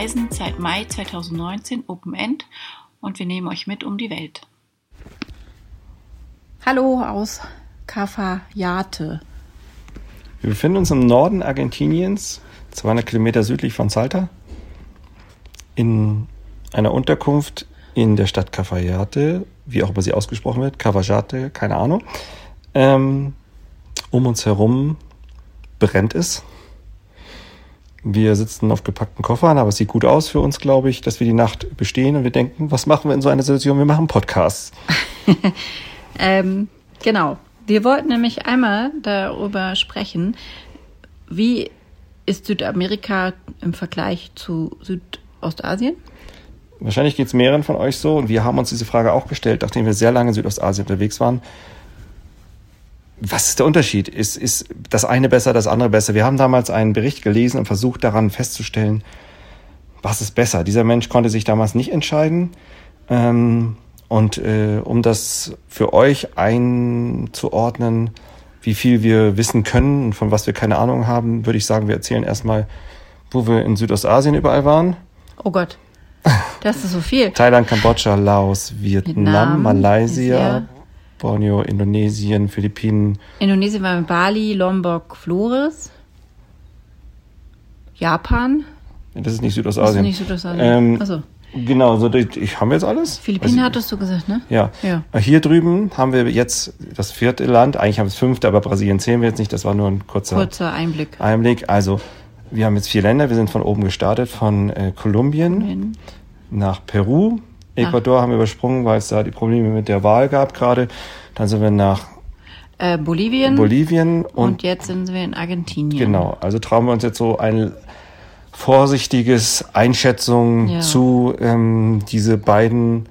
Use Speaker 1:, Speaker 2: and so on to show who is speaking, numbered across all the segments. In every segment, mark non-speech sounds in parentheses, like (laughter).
Speaker 1: reisen seit Mai 2019 Open End und wir nehmen euch mit um die Welt. Hallo aus Cafayate.
Speaker 2: Wir befinden uns im Norden Argentiniens, 200 Kilometer südlich von Salta, in einer Unterkunft in der Stadt Cafayate, wie auch immer sie ausgesprochen wird, Cavajate, keine Ahnung. Ähm, um uns herum brennt es. Wir sitzen auf gepackten Koffern, aber es sieht gut aus für uns, glaube ich, dass wir die Nacht bestehen und wir denken, was machen wir in so einer Situation? Wir machen Podcasts. (laughs)
Speaker 1: ähm, genau. Wir wollten nämlich einmal darüber sprechen, wie ist Südamerika im Vergleich zu Südostasien?
Speaker 2: Wahrscheinlich geht es mehreren von euch so und wir haben uns diese Frage auch gestellt, nachdem wir sehr lange in Südostasien unterwegs waren. Was ist der Unterschied? Ist, ist das eine besser, das andere besser? Wir haben damals einen Bericht gelesen und versucht daran festzustellen, was ist besser. Dieser Mensch konnte sich damals nicht entscheiden. Ähm, und äh, um das für euch einzuordnen, wie viel wir wissen können und von was wir keine Ahnung haben, würde ich sagen, wir erzählen erstmal, wo wir in Südostasien überall waren.
Speaker 1: Oh Gott. Das ist so viel.
Speaker 2: Thailand, Kambodscha, Laos, Vietnam, Vietnam Malaysia, Malaysia, Borneo, Indonesien, Philippinen.
Speaker 1: Indonesien war mit Bali, Lombok, Flores. Japan.
Speaker 2: Das ist nicht Südostasien.
Speaker 1: Das ist nicht Südostasien. Ähm,
Speaker 2: Achso. Genau, so ich, haben wir jetzt alles?
Speaker 1: Philippinen also, hattest du gesagt, ne?
Speaker 2: Ja. ja. Hier drüben haben wir jetzt das vierte Land, eigentlich haben wir das fünfte, aber Brasilien zählen wir jetzt nicht, das war nur ein kurzer,
Speaker 1: kurzer Einblick.
Speaker 2: Einblick. Also wir haben jetzt vier Länder, wir sind von oben gestartet, von äh, Kolumbien nach Peru. Ecuador Ach. haben wir übersprungen, weil es da die Probleme mit der Wahl gab gerade. Dann sind wir nach
Speaker 1: äh, Bolivien.
Speaker 2: Bolivien
Speaker 1: und, und, jetzt sind wir in Argentinien.
Speaker 2: Genau, also trauen wir uns jetzt so ein vorsichtiges Einschätzung ja. zu ähm, diese beiden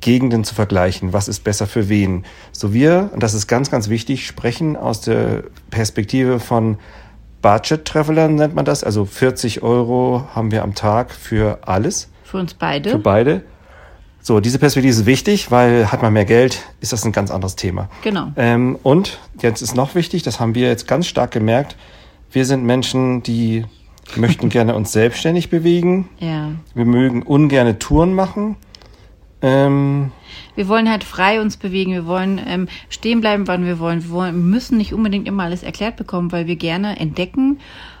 Speaker 2: Gegenden zu vergleichen. Was ist besser für wen? So wir, und das ist ganz, ganz wichtig, sprechen aus der Perspektive von Budget Travelern nennt man das. Also 40 Euro haben wir am Tag für alles.
Speaker 1: Für uns beide.
Speaker 2: Für beide. So, diese Perspektive ist wichtig, weil hat man mehr Geld, ist das ein ganz anderes Thema.
Speaker 1: Genau.
Speaker 2: Ähm, und jetzt ist noch wichtig, das haben wir jetzt ganz stark gemerkt, wir sind Menschen, die möchten (laughs) gerne uns selbstständig bewegen.
Speaker 1: Ja.
Speaker 2: Wir mögen ungerne Touren machen.
Speaker 1: Ähm, wir wollen halt frei uns bewegen. Wir wollen ähm, stehen bleiben, wann wir wollen. Wir wollen, müssen nicht unbedingt immer alles erklärt bekommen, weil wir gerne entdecken,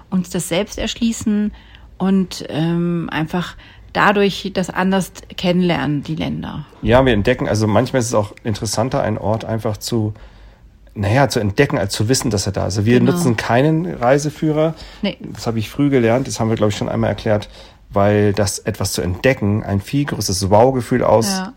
Speaker 1: uns das selbst erschließen und ähm, einfach dadurch das anders kennenlernen, die Länder.
Speaker 2: Ja, wir entdecken, also manchmal ist es auch interessanter, einen Ort einfach zu, naja, zu entdecken, als zu wissen, dass er da ist. Also wir genau. nutzen keinen Reiseführer. Nee. Das habe ich früh gelernt, das haben wir, glaube ich, schon einmal erklärt, weil das etwas zu entdecken ein viel größeres Wow-Gefühl aus, ja.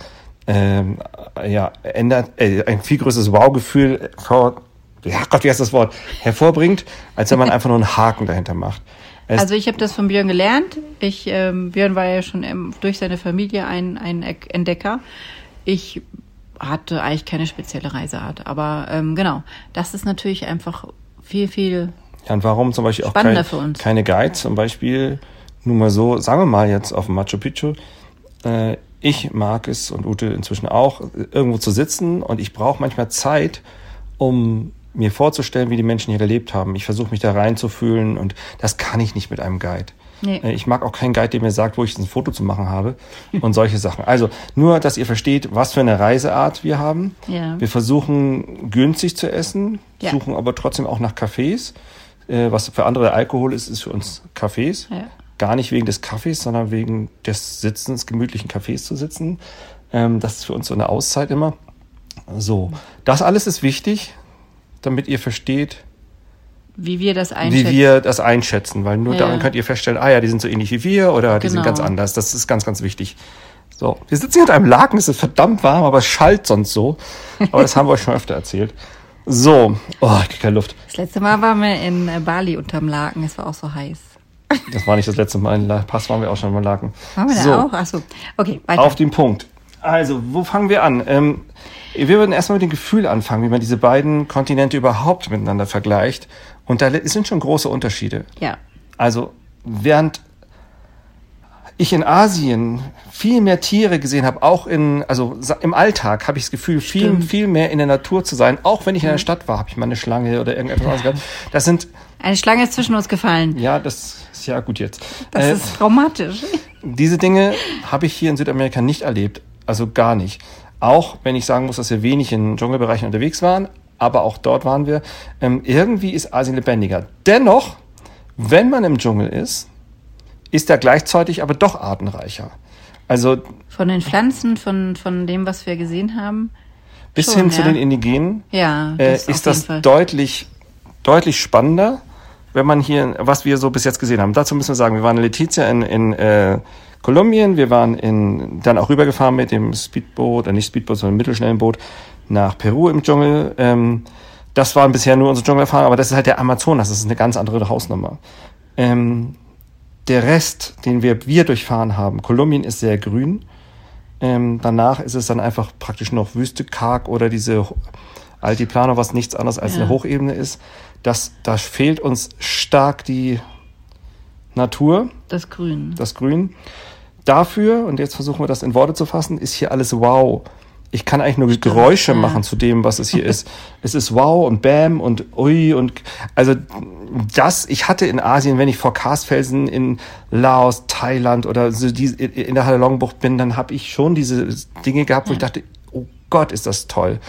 Speaker 2: Ähm, ja, ändert, äh, ein viel größeres Wow-Gefühl vor, ja Gott, wie heißt das Wort, hervorbringt, als wenn man (laughs) einfach nur einen Haken dahinter macht.
Speaker 1: Es also ich habe das von Björn gelernt. Ich, ähm, Björn war ja schon ähm, durch seine Familie ein, ein Entdecker. Ich hatte eigentlich keine spezielle Reiseart, aber ähm, genau, das ist natürlich einfach viel, viel
Speaker 2: ja, und warum zum Beispiel auch kein, keine Guides, zum Beispiel nur mal so, sagen wir mal jetzt auf Machu Picchu, äh, ich mag es und Ute inzwischen auch, irgendwo zu sitzen und ich brauche manchmal Zeit, um mir vorzustellen, wie die Menschen hier gelebt haben. Ich versuche mich da reinzufühlen und das kann ich nicht mit einem Guide. Nee. Äh, ich mag auch keinen Guide, der mir sagt, wo ich ein Foto zu machen habe und solche Sachen. Also nur, dass ihr versteht, was für eine Reiseart wir haben. Ja. Wir versuchen günstig zu essen, ja. suchen aber trotzdem auch nach Cafés. Äh, was für andere Alkohol ist, ist für uns Cafés. Ja. Gar nicht wegen des Kaffees, sondern wegen des Sitzens, gemütlichen Cafés zu sitzen. Ähm, das ist für uns so eine Auszeit immer. So, das alles ist wichtig damit ihr versteht,
Speaker 1: wie wir das einschätzen.
Speaker 2: Wie wir das einschätzen, weil nur ja. daran könnt ihr feststellen, ah ja, die sind so ähnlich wie wir oder die genau. sind ganz anders. Das ist ganz, ganz wichtig. So, wir sitzen hier unter einem Laken, es ist verdammt warm, aber es schallt sonst so. Aber das haben wir euch schon öfter erzählt. So, oh, ich krieg keine Luft.
Speaker 1: Das letzte Mal waren wir in äh, Bali unterm Laken, es war auch so heiß.
Speaker 2: Das war nicht das letzte Mal, in La Pass waren wir auch schon im Laken.
Speaker 1: Waren wir so, da auch? Achso, okay,
Speaker 2: weiter. Auf den Punkt. Also, wo fangen wir an? Ähm, wir würden erstmal mit dem Gefühl anfangen, wie man diese beiden Kontinente überhaupt miteinander vergleicht. Und da sind schon große Unterschiede.
Speaker 1: Ja.
Speaker 2: Also, während ich in Asien viel mehr Tiere gesehen habe, auch in, also im Alltag habe ich das Gefühl, viel, Stimmt. viel mehr in der Natur zu sein. Auch wenn ich in der Stadt war, habe ich mal eine Schlange oder irgendetwas anderes gehabt. Das sind.
Speaker 1: Eine Schlange ist zwischen uns gefallen.
Speaker 2: Ja, das ja gut jetzt.
Speaker 1: Das äh, ist traumatisch.
Speaker 2: Diese Dinge habe ich hier in Südamerika nicht erlebt. Also gar nicht. Auch wenn ich sagen muss, dass wir wenig in Dschungelbereichen unterwegs waren, aber auch dort waren wir. Ähm, irgendwie ist Asien lebendiger. Dennoch, wenn man im Dschungel ist, ist er gleichzeitig aber doch artenreicher. Also
Speaker 1: von den Pflanzen, von, von dem, was wir gesehen haben.
Speaker 2: Bis schon, hin ja. zu den Indigenen
Speaker 1: ja,
Speaker 2: das äh, ist das deutlich, deutlich spannender, wenn man hier, was wir so bis jetzt gesehen haben. Dazu müssen wir sagen, wir waren in Letizia in, in äh, Kolumbien, wir waren in, dann auch rübergefahren mit dem Speedboot, äh, nicht Speedboot, sondern mittelschnellen Boot nach Peru im Dschungel. Ähm, das waren bisher nur unsere Dschungelerfahrungen, aber das ist halt der Amazonas, das ist eine ganz andere Hausnummer. Ähm, der Rest, den wir, wir durchfahren haben, Kolumbien ist sehr grün. Ähm, danach ist es dann einfach praktisch noch Wüste, karg oder diese Altiplano, was nichts anderes als ja. eine Hochebene ist. Das, da fehlt uns stark die Natur.
Speaker 1: Das Grün.
Speaker 2: Das Grün. Dafür, und jetzt versuchen wir das in Worte zu fassen, ist hier alles wow. Ich kann eigentlich nur Geräusche machen zu dem, was es hier ist. (laughs) Es ist wow und bam und ui und also das, ich hatte in Asien, wenn ich vor Karstfelsen in Laos, Thailand oder so die, in der Halongbucht bin, dann habe ich schon diese Dinge gehabt, wo ich dachte, oh Gott, ist das toll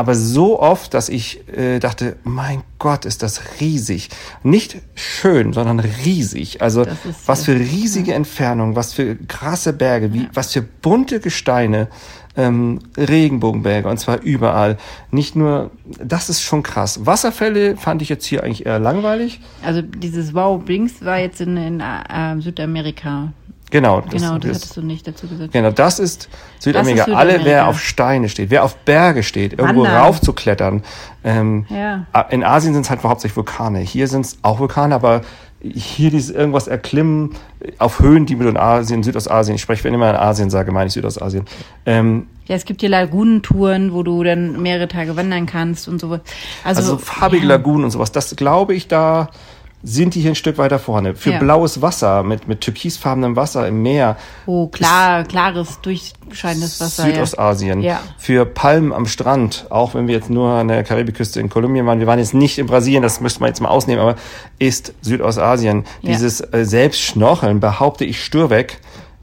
Speaker 2: aber so oft, dass ich äh, dachte, mein Gott, ist das riesig. Nicht schön, sondern riesig. Also was für riesige ja. Entfernungen, was für krasse Berge, wie, ja. was für bunte Gesteine, ähm, Regenbogenberge und zwar überall. Nicht nur, das ist schon krass. Wasserfälle fand ich jetzt hier eigentlich eher langweilig.
Speaker 1: Also dieses Wow Blinks war jetzt in, in äh, Südamerika.
Speaker 2: Genau,
Speaker 1: das, genau, das, das hattest du nicht dazu gesagt.
Speaker 2: Genau, das ist Südamerika. Das ist Südamerika. Alle, wer auf Steine steht, wer auf Berge steht, irgendwo Wandern. rauf zu klettern. Ähm, ja. In Asien sind es halt hauptsächlich Vulkane. Hier sind es auch Vulkane, aber hier dieses irgendwas erklimmen auf Höhen, die mit in Asien, Südostasien, ich spreche, wenn ich immer in Asien sage, meine ich Südostasien.
Speaker 1: Ähm, ja, es gibt hier Lagunentouren, wo du dann mehrere Tage wandern kannst und so.
Speaker 2: Also, also farbige ja. Lagunen und sowas, das glaube ich da sind die hier ein Stück weiter vorne. Für ja. blaues Wasser, mit, mit türkisfarbenem Wasser im Meer.
Speaker 1: Oh, klar, klares, durchscheinendes Wasser.
Speaker 2: Südostasien. Ja. Für Palmen am Strand, auch wenn wir jetzt nur an der Karibikküste in Kolumbien waren, wir waren jetzt nicht in Brasilien, das müsste man jetzt mal ausnehmen, aber ist Südostasien. Ja. Dieses äh, Selbstschnorcheln, behaupte ich sturweg,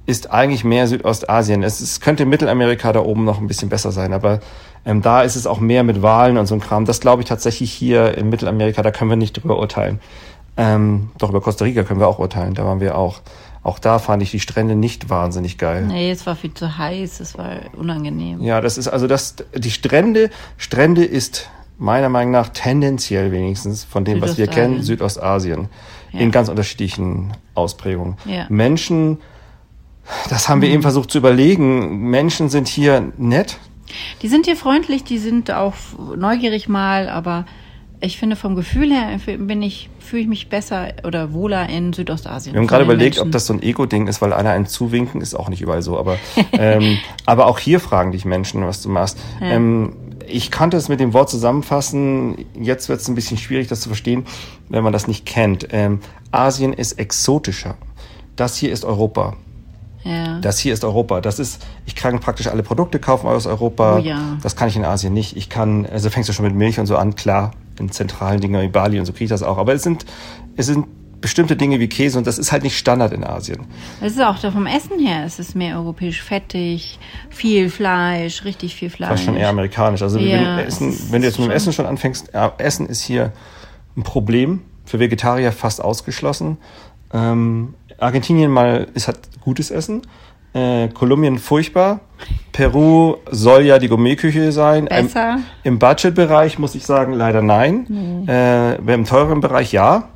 Speaker 2: ist eigentlich mehr Südostasien. Es, es könnte Mittelamerika da oben noch ein bisschen besser sein, aber ähm, da ist es auch mehr mit Wahlen und so ein Kram. Das glaube ich tatsächlich hier in Mittelamerika, da können wir nicht drüber urteilen. Ähm, doch über Costa Rica können wir auch urteilen. Da waren wir auch. Auch da fand ich die Strände nicht wahnsinnig geil.
Speaker 1: Nee, es war viel zu heiß, es war unangenehm.
Speaker 2: Ja, das ist also das, die Strände, Strände ist meiner Meinung nach tendenziell wenigstens von dem, was wir kennen, Südostasien. Ja. In ganz unterschiedlichen Ausprägungen. Ja. Menschen, das haben wir mhm. eben versucht zu überlegen. Menschen sind hier nett.
Speaker 1: Die sind hier freundlich, die sind auch neugierig mal, aber ich finde vom Gefühl her bin ich fühle ich mich besser oder wohler in Südostasien.
Speaker 2: Wir haben gerade überlegt, Menschen. ob das so ein Ego-Ding ist, weil einer einen zuwinken ist auch nicht überall so. Aber (laughs) ähm, aber auch hier fragen dich Menschen, was du machst. Ja. Ähm, ich kannte es mit dem Wort zusammenfassen. Jetzt wird es ein bisschen schwierig, das zu verstehen, wenn man das nicht kennt. Ähm, Asien ist exotischer. Das hier ist Europa. Ja. Das hier ist Europa. Das ist, ich kann praktisch alle Produkte kaufen aus Europa. Oh ja. Das kann ich in Asien nicht. Ich kann, also fängst du schon mit Milch und so an, klar, in zentralen Dingen wie Bali und so kriege ich das auch. Aber es sind, es sind bestimmte Dinge wie Käse und das ist halt nicht Standard in Asien.
Speaker 1: Es ist auch da vom Essen her, es ist mehr europäisch fettig, viel Fleisch, richtig viel Fleisch. Das
Speaker 2: ist schon eher amerikanisch. Also ja, wenn, Essen, wenn du jetzt mit dem Essen schon anfängst, Essen ist hier ein Problem, für Vegetarier fast ausgeschlossen. Ähm, Argentinien mal ist hat gutes Essen. Äh, Kolumbien furchtbar. Peru soll ja die Gourmetküche sein.
Speaker 1: Besser.
Speaker 2: Ähm, Im Budgetbereich muss ich sagen, leider nein. Nee. Äh, Im teuren Bereich ja.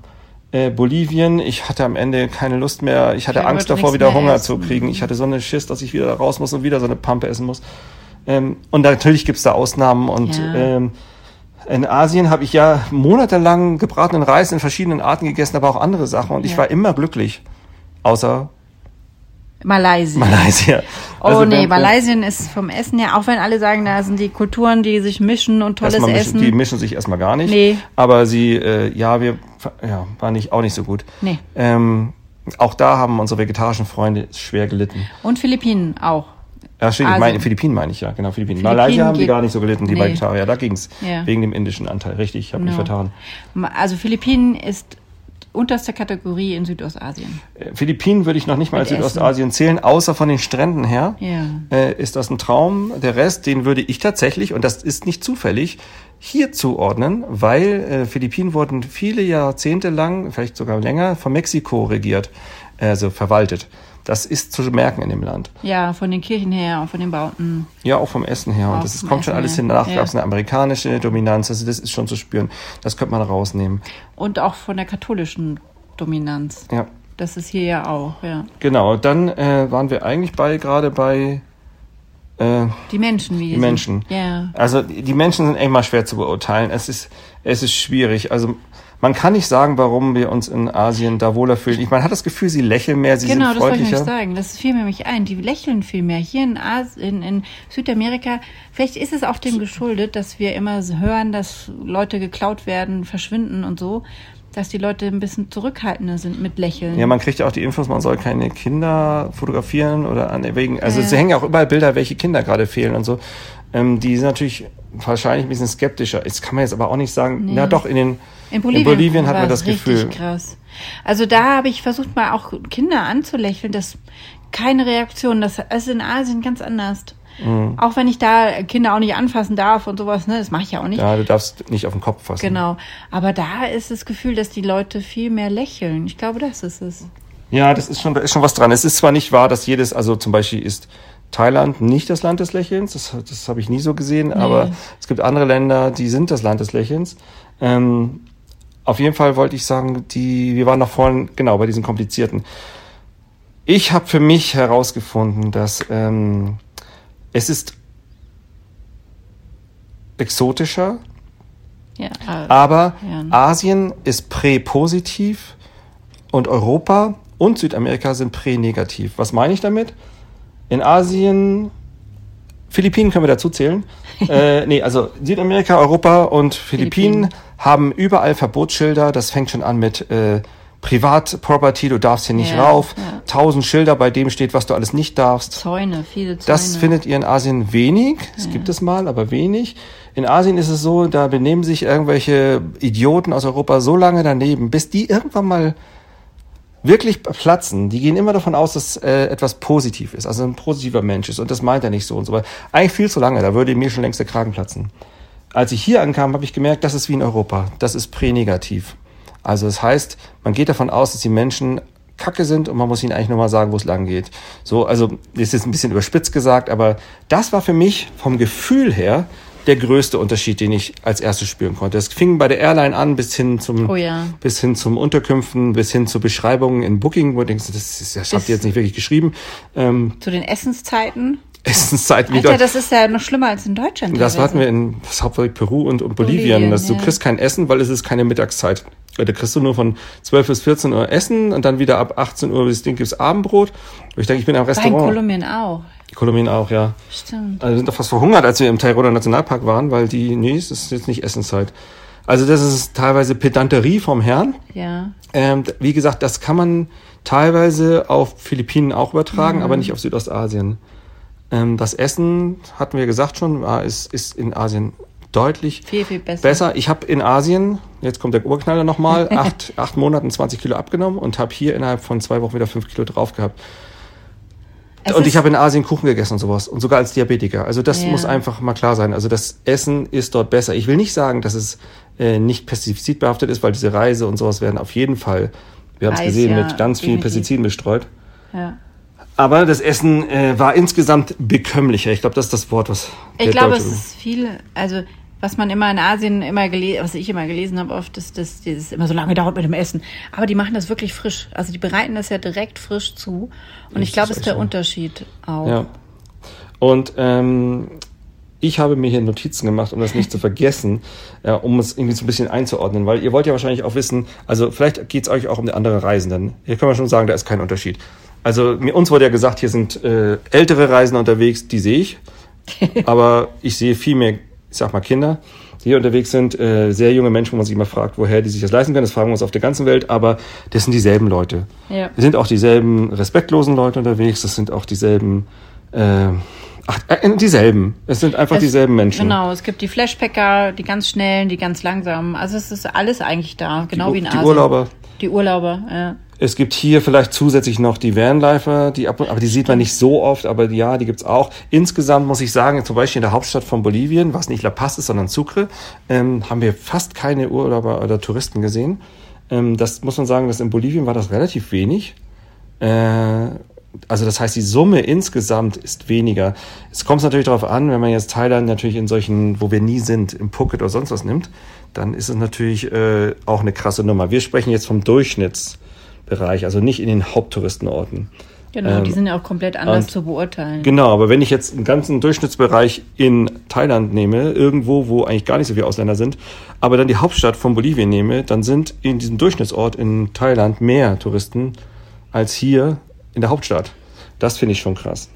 Speaker 2: Äh, Bolivien, ich hatte am Ende keine Lust mehr. Ich hatte ich Angst davor, wieder Hunger essen. zu kriegen. Ich hatte so eine Schiss, dass ich wieder raus muss und wieder so eine Pampe essen muss. Ähm, und natürlich gibt's da Ausnahmen und ja. ähm, in Asien habe ich ja monatelang gebratenen Reis in verschiedenen Arten gegessen, aber auch andere Sachen und ja. ich war immer glücklich. Außer
Speaker 1: Malaysia.
Speaker 2: Malaysia.
Speaker 1: Oh also nee, Malaysia ist vom Essen her, auch wenn alle sagen, da sind die Kulturen, die sich mischen und tolles
Speaker 2: mischen,
Speaker 1: Essen.
Speaker 2: Die mischen sich erstmal gar nicht. Nee. Aber sie, äh, ja, wir, ja, war nicht, auch nicht so gut. Nee. Ähm, auch da haben unsere vegetarischen Freunde schwer gelitten.
Speaker 1: Und Philippinen auch.
Speaker 2: Ja, stimmt, also, ich meine, Philippinen meine ich ja, genau, Philippinen. Philippinen Malaysia haben die gar nicht so gelitten, die nee. Vegetarier, da ging's. Ja. Wegen dem indischen Anteil, richtig, ich habe no. mich vertan.
Speaker 1: Also Philippinen ist unterste Kategorie in Südostasien.
Speaker 2: Äh, Philippinen würde ich noch nicht mal als Südostasien zählen, außer von den Stränden her. Ja. Äh, ist das ein Traum? Der Rest, den würde ich tatsächlich, und das ist nicht zufällig, hier zuordnen, weil äh, Philippinen wurden viele Jahrzehnte lang, vielleicht sogar länger, von Mexiko regiert, also verwaltet. Das ist zu merken in dem Land.
Speaker 1: Ja, von den Kirchen her und von den Bauten.
Speaker 2: Ja, auch vom Essen her. Auch und das ist, kommt Essen schon alles hin. Danach ja. gab es eine amerikanische Dominanz. Also das ist schon zu spüren. Das könnte man rausnehmen.
Speaker 1: Und auch von der katholischen Dominanz. Ja. Das ist hier ja auch, ja.
Speaker 2: Genau, dann äh, waren wir eigentlich bei gerade bei
Speaker 1: äh, die Menschen, wie
Speaker 2: die Menschen. Ja. Also die Menschen sind echt mal schwer zu beurteilen. Es ist es ist schwierig. Also man kann nicht sagen, warum wir uns in Asien da wohler fühlen. Ich, man hat das Gefühl, sie lächeln mehr, sie genau, sind freundlicher. Genau, das wollte
Speaker 1: ich sagen. Das fiel mir nämlich ein. Die lächeln viel mehr. Hier in, As in, in Südamerika, vielleicht ist es auch dem geschuldet, dass wir immer hören, dass Leute geklaut werden, verschwinden und so dass die Leute ein bisschen zurückhaltender sind mit Lächeln.
Speaker 2: Ja, man kriegt ja auch die Infos, man soll keine Kinder fotografieren oder an wegen, also ja. es hängen ja auch überall Bilder, welche Kinder gerade fehlen und so. Ähm, die sind natürlich wahrscheinlich ein bisschen skeptischer. Jetzt kann man jetzt aber auch nicht sagen, nee. na doch, in den in Bolivien, in Bolivien hat man das Gefühl.
Speaker 1: krass. Also da habe ich versucht mal auch Kinder anzulächeln, das keine Reaktion, das ist in Asien ganz anders. Mhm. Auch wenn ich da Kinder auch nicht anfassen darf und sowas, ne, das mache ich ja auch nicht.
Speaker 2: Ja, du darfst nicht auf den Kopf fassen.
Speaker 1: Genau. Aber da ist das Gefühl, dass die Leute viel mehr lächeln. Ich glaube, das ist es.
Speaker 2: Ja, das ist schon, da ist schon was dran. Es ist zwar nicht wahr, dass jedes, also zum Beispiel ist Thailand nicht das Land des Lächelns, das, das habe ich nie so gesehen, nee. aber es gibt andere Länder, die sind das Land des Lächelns. Ähm, auf jeden Fall wollte ich sagen, die, wir waren noch vorhin, genau, bei diesen komplizierten. Ich habe für mich herausgefunden, dass ähm, es ist exotischer, ja, äh, aber ja. Asien ist prä-positiv und Europa und Südamerika sind prä-negativ. Was meine ich damit? In Asien, Philippinen können wir dazu zählen. (laughs) äh, nee, also Südamerika, Europa und Philippinen, Philippinen, haben überall Verbotsschilder. Das fängt schon an mit äh, Privatproperty, du darfst hier nicht ja, rauf. Ja. Tausend Schilder, bei dem steht, was du alles nicht darfst.
Speaker 1: Zäune, viele Zäune.
Speaker 2: Das findet ihr in Asien wenig. Es ja. gibt es mal, aber wenig. In Asien ist es so, da benehmen sich irgendwelche Idioten aus Europa so lange daneben, bis die irgendwann mal wirklich platzen, die gehen immer davon aus, dass äh, etwas positiv ist, also ein positiver Mensch ist. Und das meint er nicht so und so weiter. Eigentlich viel zu lange, da würde mir schon längst der Kragen platzen. Als ich hier ankam, habe ich gemerkt, das ist wie in Europa. Das ist pränegativ. Also das heißt, man geht davon aus, dass die Menschen Kacke sind und man muss ihnen eigentlich nur mal sagen, wo es lang geht. So, also das ist jetzt ein bisschen überspitzt gesagt, aber das war für mich vom Gefühl her der größte Unterschied, den ich als erstes spüren konnte. Es fing bei der Airline an bis hin zum, oh ja. bis hin zum Unterkünften, bis hin zu Beschreibungen in Booking, wo du denkst, das, ist, das habt ihr jetzt nicht wirklich geschrieben.
Speaker 1: Ähm, zu den Essenszeiten?
Speaker 2: Essenszeiten
Speaker 1: wieder. Alter, das ist ja noch schlimmer als in Deutschland.
Speaker 2: Das hatten wir in das hauptsächlich Peru und, und Bolivien. Bolivien dass ja. Du kriegst kein Essen, weil es ist keine Mittagszeit. Da kriegst du nur von 12 bis 14 Uhr Essen und dann wieder ab 18 Uhr bis Ding gibt's Abendbrot. Und ich denke, ich bin am Restaurant.
Speaker 1: in Kolumbien auch.
Speaker 2: Kolumbien auch, ja. Stimmt. Also wir sind doch fast verhungert, als wir im Tairoder Nationalpark waren, weil die, nee, es ist jetzt nicht Essenszeit. Also das ist teilweise Pedanterie vom Herrn. Ja. Ähm, wie gesagt, das kann man teilweise auf Philippinen auch übertragen, mhm. aber nicht auf Südostasien. Ähm, das Essen, hatten wir gesagt schon, war, ist, ist in Asien deutlich viel, viel besser. besser. Ich habe in Asien, jetzt kommt der Urknaller nochmal, (laughs) acht, acht Monaten 20 Kilo abgenommen und habe hier innerhalb von zwei Wochen wieder fünf Kilo drauf gehabt. Es und ich habe in Asien Kuchen gegessen und sowas. Und sogar als Diabetiker. Also das ja. muss einfach mal klar sein. Also das Essen ist dort besser. Ich will nicht sagen, dass es äh, nicht pestizidbehaftet ist, weil diese Reise und sowas werden auf jeden Fall, wir haben es gesehen, ja, mit ganz vielen Pestiziden bestreut. Ja. Aber das Essen äh, war insgesamt bekömmlicher. Ich glaube, das ist das Wort, was.
Speaker 1: Ich glaube, es ist viel, also was man immer in Asien immer gelesen, was ich immer gelesen habe, oft, ist, dass das immer so lange dauert mit dem Essen. Aber die machen das wirklich frisch. Also die bereiten das ja direkt frisch zu. Und das ich glaube, es ist der so. Unterschied auch. Ja.
Speaker 2: Und ähm, ich habe mir hier Notizen gemacht, um das nicht zu (laughs) vergessen, ja, um es irgendwie so ein bisschen einzuordnen, weil ihr wollt ja wahrscheinlich auch wissen, also vielleicht geht es euch auch um die anderen Reisenden. Hier können wir schon sagen, da ist kein Unterschied. Also mir, uns wurde ja gesagt, hier sind äh, ältere Reisende unterwegs, die sehe ich. (laughs) Aber ich sehe viel mehr, ich sag mal, Kinder, die hier unterwegs sind. Äh, sehr junge Menschen, wo man sich immer fragt, woher die sich das leisten können. Das fragen wir uns auf der ganzen Welt. Aber das sind dieselben Leute. Ja. Es sind auch dieselben respektlosen Leute unterwegs. Das sind auch dieselben... Äh, Ach, äh, dieselben. Es sind einfach es, dieselben Menschen.
Speaker 1: Genau, es gibt die Flashpacker, die ganz schnellen, die ganz langsamen. Also es ist alles eigentlich da, genau
Speaker 2: die,
Speaker 1: wie in
Speaker 2: Asien. Die Urlauber,
Speaker 1: Die Urlauber, ja.
Speaker 2: Es gibt hier vielleicht zusätzlich noch die Vanlifer, die ab, aber die sieht man nicht so oft, aber ja, die gibt's auch. Insgesamt muss ich sagen, zum Beispiel in der Hauptstadt von Bolivien, was nicht La Paz ist, sondern Sucre, ähm, haben wir fast keine Urlauber oder Touristen gesehen. Ähm, das muss man sagen, dass in Bolivien war das relativ wenig. Äh, also das heißt, die Summe insgesamt ist weniger. Es kommt natürlich darauf an, wenn man jetzt Thailand natürlich in solchen, wo wir nie sind, im Phuket oder sonst was nimmt, dann ist es natürlich äh, auch eine krasse Nummer. Wir sprechen jetzt vom Durchschnitts Bereich, also nicht in den Haupttouristenorten.
Speaker 1: Genau, ähm, die sind ja auch komplett anders zu beurteilen.
Speaker 2: Genau, aber wenn ich jetzt einen ganzen Durchschnittsbereich in Thailand nehme, irgendwo, wo eigentlich gar nicht so viele Ausländer sind, aber dann die Hauptstadt von Bolivien nehme, dann sind in diesem Durchschnittsort in Thailand mehr Touristen als hier in der Hauptstadt. Das finde ich schon krass.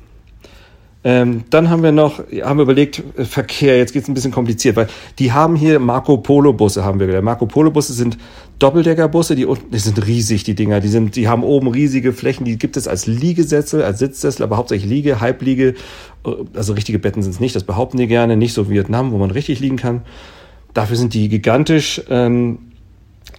Speaker 2: Ähm, dann haben wir noch, haben wir überlegt, äh, Verkehr, jetzt geht's ein bisschen kompliziert, weil die haben hier Marco Polo Busse, haben wir gelernt. Marco Polo Busse sind Doppeldeckerbusse, die, die sind riesig, die Dinger, die sind, die haben oben riesige Flächen, die gibt es als Liegesessel, als Sitzsessel, aber hauptsächlich Liege, Halbliege, äh, also richtige Betten sind es nicht, das behaupten die gerne, nicht so wie Vietnam, wo man richtig liegen kann. Dafür sind die gigantisch, ähm,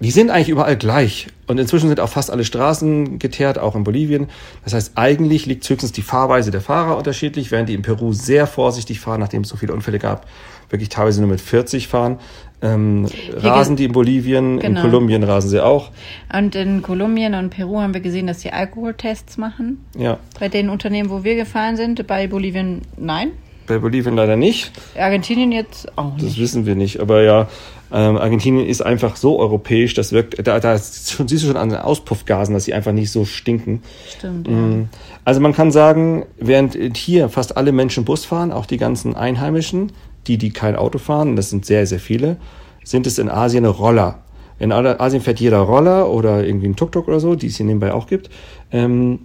Speaker 2: die sind eigentlich überall gleich. Und inzwischen sind auch fast alle Straßen geteert, auch in Bolivien. Das heißt, eigentlich liegt höchstens die Fahrweise der Fahrer unterschiedlich, während die in Peru sehr vorsichtig fahren, nachdem es so viele Unfälle gab, wirklich teilweise nur mit 40 fahren. Ähm, rasen die in Bolivien, genau. in Kolumbien rasen sie auch.
Speaker 1: Und in Kolumbien und Peru haben wir gesehen, dass sie Alkoholtests machen. Ja. Bei den Unternehmen, wo wir gefahren sind, bei Bolivien nein.
Speaker 2: Bei Bolivien leider nicht.
Speaker 1: Argentinien jetzt auch
Speaker 2: nicht. Das wissen wir nicht, aber ja, ähm, Argentinien ist einfach so europäisch, das wirkt, da, da siehst du schon an den Auspuffgasen, dass sie einfach nicht so stinken. Stimmt. Mhm. Also man kann sagen, während hier fast alle Menschen Bus fahren, auch die ganzen Einheimischen, die, die kein Auto fahren, das sind sehr, sehr viele, sind es in Asien Roller. In Asien fährt jeder Roller oder irgendwie ein Tuk-Tuk oder so, die es hier nebenbei auch gibt. Ähm,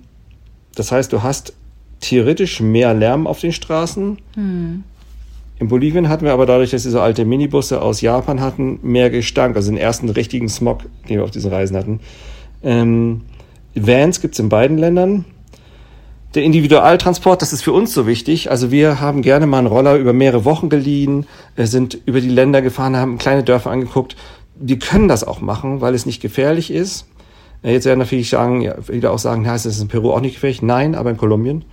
Speaker 2: das heißt, du hast theoretisch mehr Lärm auf den Straßen. Hm. In Bolivien hatten wir aber dadurch, dass wir so alte Minibusse aus Japan hatten, mehr Gestank, also den ersten richtigen Smog, den wir auf diesen Reisen hatten. Ähm, Vans gibt's in beiden Ländern. Der Individualtransport, das ist für uns so wichtig. Also wir haben gerne mal einen Roller über mehrere Wochen geliehen, sind über die Länder gefahren, haben kleine Dörfer angeguckt. Wir können das auch machen, weil es nicht gefährlich ist. Jetzt werden natürlich sagen, ja, wieder auch sagen, heißt es ist in Peru auch nicht gefährlich. Nein, aber in Kolumbien.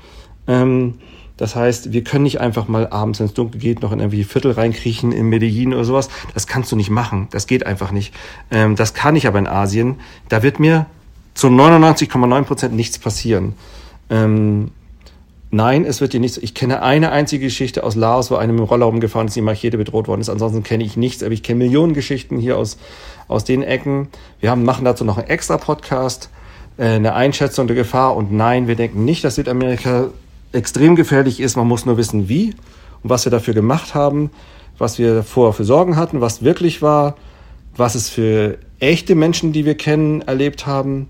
Speaker 2: Ähm, das heißt, wir können nicht einfach mal abends, wenn es dunkel geht, noch in irgendwie Viertel reinkriechen in Medellin oder sowas. Das kannst du nicht machen. Das geht einfach nicht. Ähm, das kann ich aber in Asien. Da wird mir zu 99,9 Prozent nichts passieren. Ähm, nein, es wird dir nichts. Ich kenne eine einzige Geschichte aus Laos, wo einer mit dem Roller rumgefahren ist, die Machete bedroht worden ist. Ansonsten kenne ich nichts, aber ich kenne Millionen Geschichten hier aus, aus den Ecken. Wir haben, machen dazu noch einen extra Podcast, äh, eine Einschätzung der Gefahr. Und nein, wir denken nicht, dass Südamerika extrem gefährlich ist. Man muss nur wissen, wie und was wir dafür gemacht haben, was wir vorher für Sorgen hatten, was wirklich war, was es für echte Menschen, die wir kennen, erlebt haben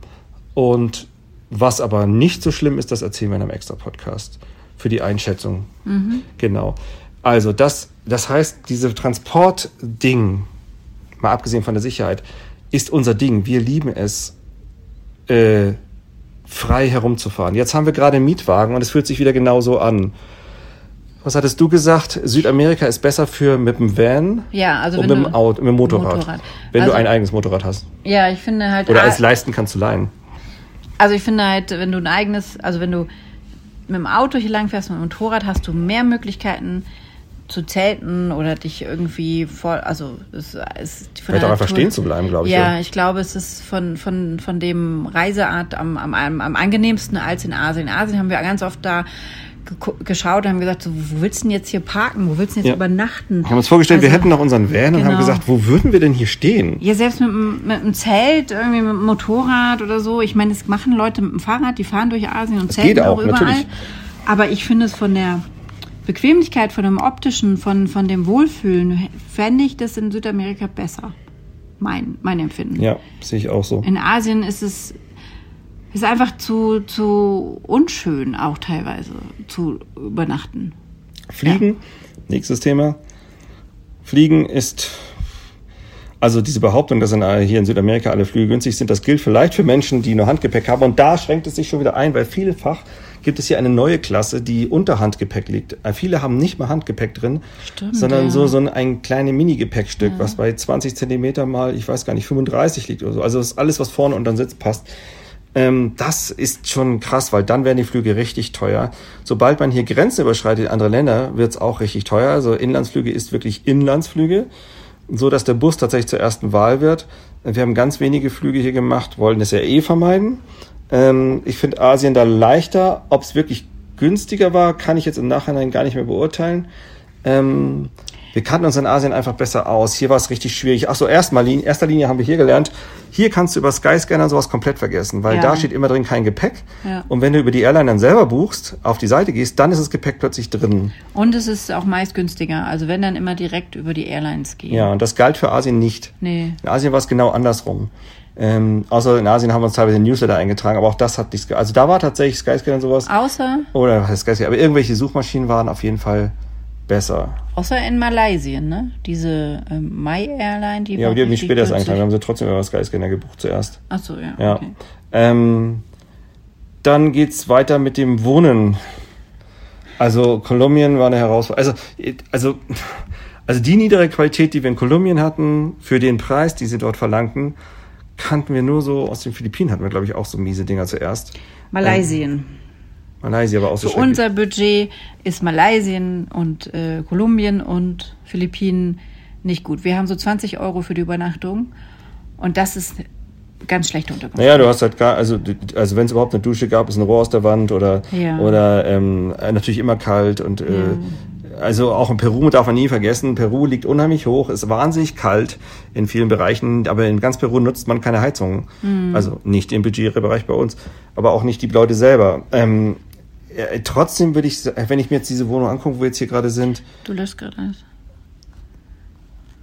Speaker 2: und was aber nicht so schlimm ist, das erzählen wir in einem extra Podcast für die Einschätzung. Mhm. Genau. Also das, das heißt, diese Transportding, mal abgesehen von der Sicherheit, ist unser Ding. Wir lieben es, äh, frei herumzufahren. Jetzt haben wir gerade einen Mietwagen und es fühlt sich wieder genauso an. Was hattest du gesagt? Südamerika ist besser für mit dem Van
Speaker 1: ja, also
Speaker 2: und mit dem, Auto, mit dem Motorrad, Motorrad. Wenn also, du ein eigenes Motorrad hast.
Speaker 1: Ja, ich finde halt.
Speaker 2: Oder als leisten kannst du leihen.
Speaker 1: Also ich finde halt, wenn du ein eigenes, also wenn du mit dem Auto hier lang fährst, mit dem Motorrad, hast du mehr Möglichkeiten, zu zelten oder dich irgendwie voll, also es ist
Speaker 2: von Vielleicht auch einfach stehen zu bleiben, glaube
Speaker 1: ich. Ja, ja, ich glaube, es ist von, von, von dem Reiseart am, am, am angenehmsten als in Asien. In Asien haben wir ganz oft da geschaut und haben gesagt, so, wo willst du denn jetzt hier parken? Wo willst du denn jetzt ja. übernachten?
Speaker 2: Wir haben uns vorgestellt, also, wir hätten noch unseren Van genau. und haben genau. gesagt, wo würden wir denn hier stehen?
Speaker 1: Ja, selbst mit, mit einem Zelt, irgendwie mit einem Motorrad oder so. Ich meine, das machen Leute mit dem Fahrrad, die fahren durch Asien und das zelten geht auch, auch überall. Natürlich. Aber ich finde es von der Bequemlichkeit, von dem optischen, von, von dem Wohlfühlen, fände ich das in Südamerika besser. Mein, mein Empfinden.
Speaker 2: Ja, sehe ich auch so.
Speaker 1: In Asien ist es ist einfach zu, zu unschön, auch teilweise zu übernachten.
Speaker 2: Fliegen, ja. nächstes Thema. Fliegen ist, also diese Behauptung, dass in, hier in Südamerika alle Flüge günstig sind, das gilt vielleicht für Menschen, die nur Handgepäck haben. Und da schränkt es sich schon wieder ein, weil vielfach gibt es hier eine neue Klasse, die unter Handgepäck liegt. Äh, viele haben nicht mal Handgepäck drin, Stimmt, sondern ja. so, so ein, ein kleines Mini-Gepäckstück, ja. was bei 20 Zentimeter mal, ich weiß gar nicht, 35 liegt oder so. Also ist alles, was vorne unter den Sitz passt. Ähm, das ist schon krass, weil dann werden die Flüge richtig teuer. Sobald man hier Grenzen überschreitet in andere Länder, wird es auch richtig teuer. Also Inlandsflüge ist wirklich Inlandsflüge, so dass der Bus tatsächlich zur ersten Wahl wird. Wir haben ganz wenige Flüge hier gemacht, wollen das ja eh vermeiden. Ähm, ich finde Asien da leichter. Ob es wirklich günstiger war, kann ich jetzt im Nachhinein gar nicht mehr beurteilen. Ähm, wir kannten uns in Asien einfach besser aus. Hier war es richtig schwierig. Ach so, erstmal in erster Linie haben wir hier gelernt, hier kannst du über Skyscanner sowas komplett vergessen, weil ja. da steht immer drin kein Gepäck. Ja. Und wenn du über die Airline dann selber buchst, auf die Seite gehst, dann ist das Gepäck plötzlich drin.
Speaker 1: Und es ist auch meist günstiger. Also wenn dann immer direkt über die Airlines gehen.
Speaker 2: Ja, und das galt für Asien nicht. Nee. In Asien war es genau andersrum. Ähm, außer in Asien haben wir uns teilweise in Newsletter eingetragen, aber auch das hat nichts. Also da war tatsächlich Skyscanner und sowas.
Speaker 1: Außer?
Speaker 2: Oder was heißt Skyscanner? Aber irgendwelche Suchmaschinen waren auf jeden Fall besser.
Speaker 1: Außer in Malaysia, ne? Diese ähm, My Airline, die
Speaker 2: Ja, aber die haben mich später erst eingetragen. Haben sie trotzdem über Skyscanner gebucht zuerst.
Speaker 1: Ach so, ja.
Speaker 2: ja. Okay. Ähm, dann geht's weiter mit dem Wohnen. Also Kolumbien war eine Herausforderung. Also, also, also die niedere Qualität, die wir in Kolumbien hatten, für den Preis, die sie dort verlangten, kannten wir nur so aus den Philippinen, hatten wir, glaube ich, auch so miese Dinger zuerst.
Speaker 1: Malaysia. Ähm,
Speaker 2: Malaysia war auch so
Speaker 1: Für unser Budget ist Malaysia und äh, Kolumbien und Philippinen nicht gut. Wir haben so 20 Euro für die Übernachtung und das ist ganz schlecht Unterkunft.
Speaker 2: Naja, du hast halt gar, also, also wenn es überhaupt eine Dusche gab, ist ein Rohr aus der Wand oder, ja. oder ähm, natürlich immer kalt und äh, ja. Also auch in Peru darf man nie vergessen, Peru liegt unheimlich hoch, ist wahnsinnig kalt in vielen Bereichen, aber in ganz Peru nutzt man keine Heizung. Mhm. Also nicht im Budgetbereich bei uns, aber auch nicht die Leute selber. Ähm, äh, trotzdem würde ich, wenn ich mir jetzt diese Wohnung angucke, wo wir jetzt hier gerade sind.
Speaker 1: Du löscht gerade alles.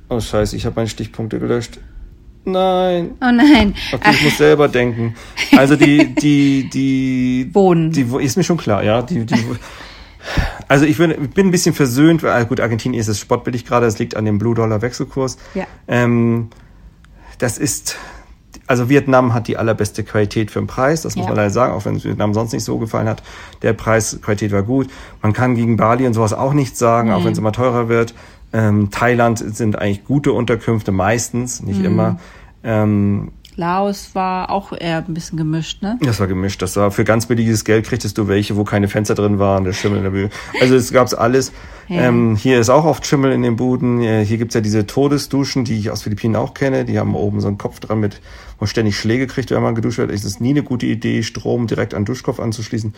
Speaker 2: Oh Scheiße, ich habe meine Stichpunkte gelöscht. Nein.
Speaker 1: Oh nein.
Speaker 2: Okay, ich muss selber denken. Also die, die, die. (laughs)
Speaker 1: Wohnen.
Speaker 2: Die, ist mir schon klar, ja. Die, die, (laughs) also ich bin, bin ein bisschen versöhnt, weil gut, Argentinien ist es spottbillig gerade, es liegt an dem Blue-Dollar-Wechselkurs.
Speaker 1: Ja.
Speaker 2: Ähm, das ist, also Vietnam hat die allerbeste Qualität für den Preis, das muss ja. man leider sagen, auch wenn es Vietnam sonst nicht so gefallen hat. Der Preis, Qualität war gut. Man kann gegen Bali und sowas auch nichts sagen, nee. auch wenn es immer teurer wird. Ähm, Thailand sind eigentlich gute Unterkünfte, meistens, nicht mhm. immer. Ähm,
Speaker 1: Laos war auch eher ein bisschen gemischt, ne?
Speaker 2: Das war gemischt. Das war für ganz billiges Geld kriegtest du welche, wo keine Fenster drin waren, der Schimmel in der Bühne. Also es gab's alles. Ja. Ähm, hier ist auch oft Schimmel in den Buden. Hier gibt's ja diese Todesduschen, die ich aus Philippinen auch kenne. Die haben oben so einen Kopf dran mit, wo ständig Schläge kriegt, wenn man geduscht wird. Es ist nie eine gute Idee, Strom direkt an den Duschkopf anzuschließen.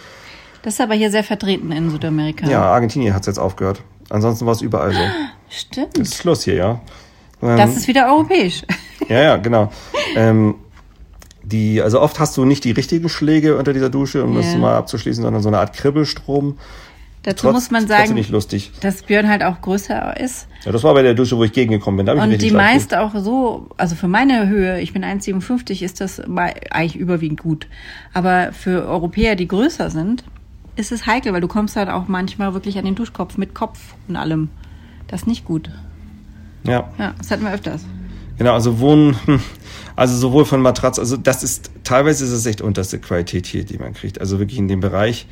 Speaker 1: Das ist aber hier sehr vertreten in Südamerika.
Speaker 2: Ja, Argentinien hat's jetzt aufgehört. Ansonsten war es überall so. (gasps)
Speaker 1: Stimmt.
Speaker 2: Das ist Schluss hier, ja.
Speaker 1: Ähm, das ist wieder europäisch.
Speaker 2: Ja, ja, genau. Ähm, die, also oft hast du nicht die richtigen Schläge unter dieser Dusche, um yeah. das mal abzuschließen, sondern so eine Art Kribbelstrom.
Speaker 1: Dazu Trotz, muss man sagen, dass Björn halt auch größer ist.
Speaker 2: Ja, das war bei der Dusche, wo ich gegengekommen bin. Da
Speaker 1: und die meist auch so, also für meine Höhe, ich bin 1,57, ist das eigentlich überwiegend gut. Aber für Europäer, die größer sind, ist es heikel, weil du kommst halt auch manchmal wirklich an den Duschkopf mit Kopf und allem. Das ist nicht gut.
Speaker 2: Ja.
Speaker 1: Ja, das hatten wir öfters.
Speaker 2: Genau, also Wohnen, hm, also sowohl von Matratz, also das ist, teilweise ist es echt unterste Qualität hier, die man kriegt. Also wirklich in dem Bereich.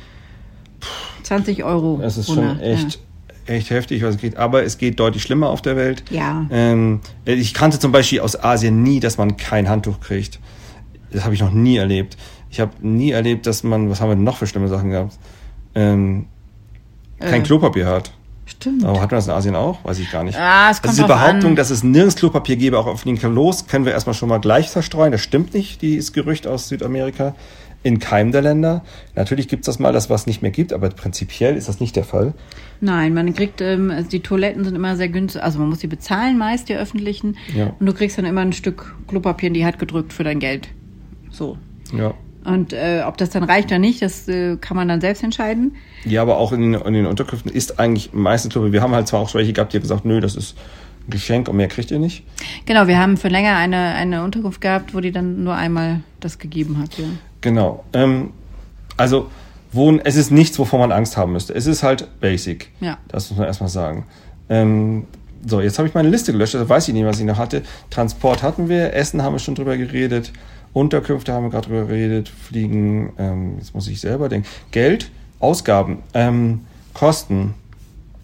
Speaker 1: Pff, 20 Euro.
Speaker 2: Das ist schon echt, ja. echt heftig, was es geht. Aber es geht deutlich schlimmer auf der Welt.
Speaker 1: Ja.
Speaker 2: Ähm, ich kannte zum Beispiel aus Asien nie, dass man kein Handtuch kriegt. Das habe ich noch nie erlebt. Ich habe nie erlebt, dass man, was haben wir denn noch für schlimme Sachen gehabt? Ähm, kein äh. Klopapier hat.
Speaker 1: Stimmt.
Speaker 2: Aber hat man das in Asien auch? Weiß ich gar nicht.
Speaker 1: Ah, es kommt
Speaker 2: also diese Behauptung, an. dass es nirgends Klopapier gäbe, auch auf den Kalos, können wir erstmal schon mal gleich verstreuen. Das stimmt nicht, dieses Gerücht aus Südamerika. In keinem der Länder. Natürlich gibt es das mal, das was nicht mehr gibt, aber prinzipiell ist das nicht der Fall.
Speaker 1: Nein, man kriegt, ähm, die Toiletten sind immer sehr günstig, also man muss die bezahlen meist, die öffentlichen. Ja. Und du kriegst dann immer ein Stück Klopapier in die Hand gedrückt für dein Geld. So.
Speaker 2: Ja.
Speaker 1: Und äh, ob das dann reicht oder nicht, das äh, kann man dann selbst entscheiden.
Speaker 2: Ja, aber auch in, in den Unterkünften ist eigentlich meistens, glaube wir haben halt zwar auch welche gehabt, die haben gesagt, nö, das ist ein Geschenk und mehr kriegt ihr nicht.
Speaker 1: Genau, wir haben für länger eine, eine Unterkunft gehabt, wo die dann nur einmal das gegeben hat. Ja.
Speaker 2: Genau. Ähm, also Wohnen, es ist nichts, wovor man Angst haben müsste. Es ist halt basic.
Speaker 1: Ja.
Speaker 2: Das muss man erstmal sagen. Ähm, so, jetzt habe ich meine Liste gelöscht, da weiß ich nicht, was ich noch hatte. Transport hatten wir, Essen haben wir schon drüber geredet Unterkünfte haben wir gerade drüber geredet, Fliegen, ähm, jetzt muss ich selber denken. Geld, Ausgaben, ähm, Kosten.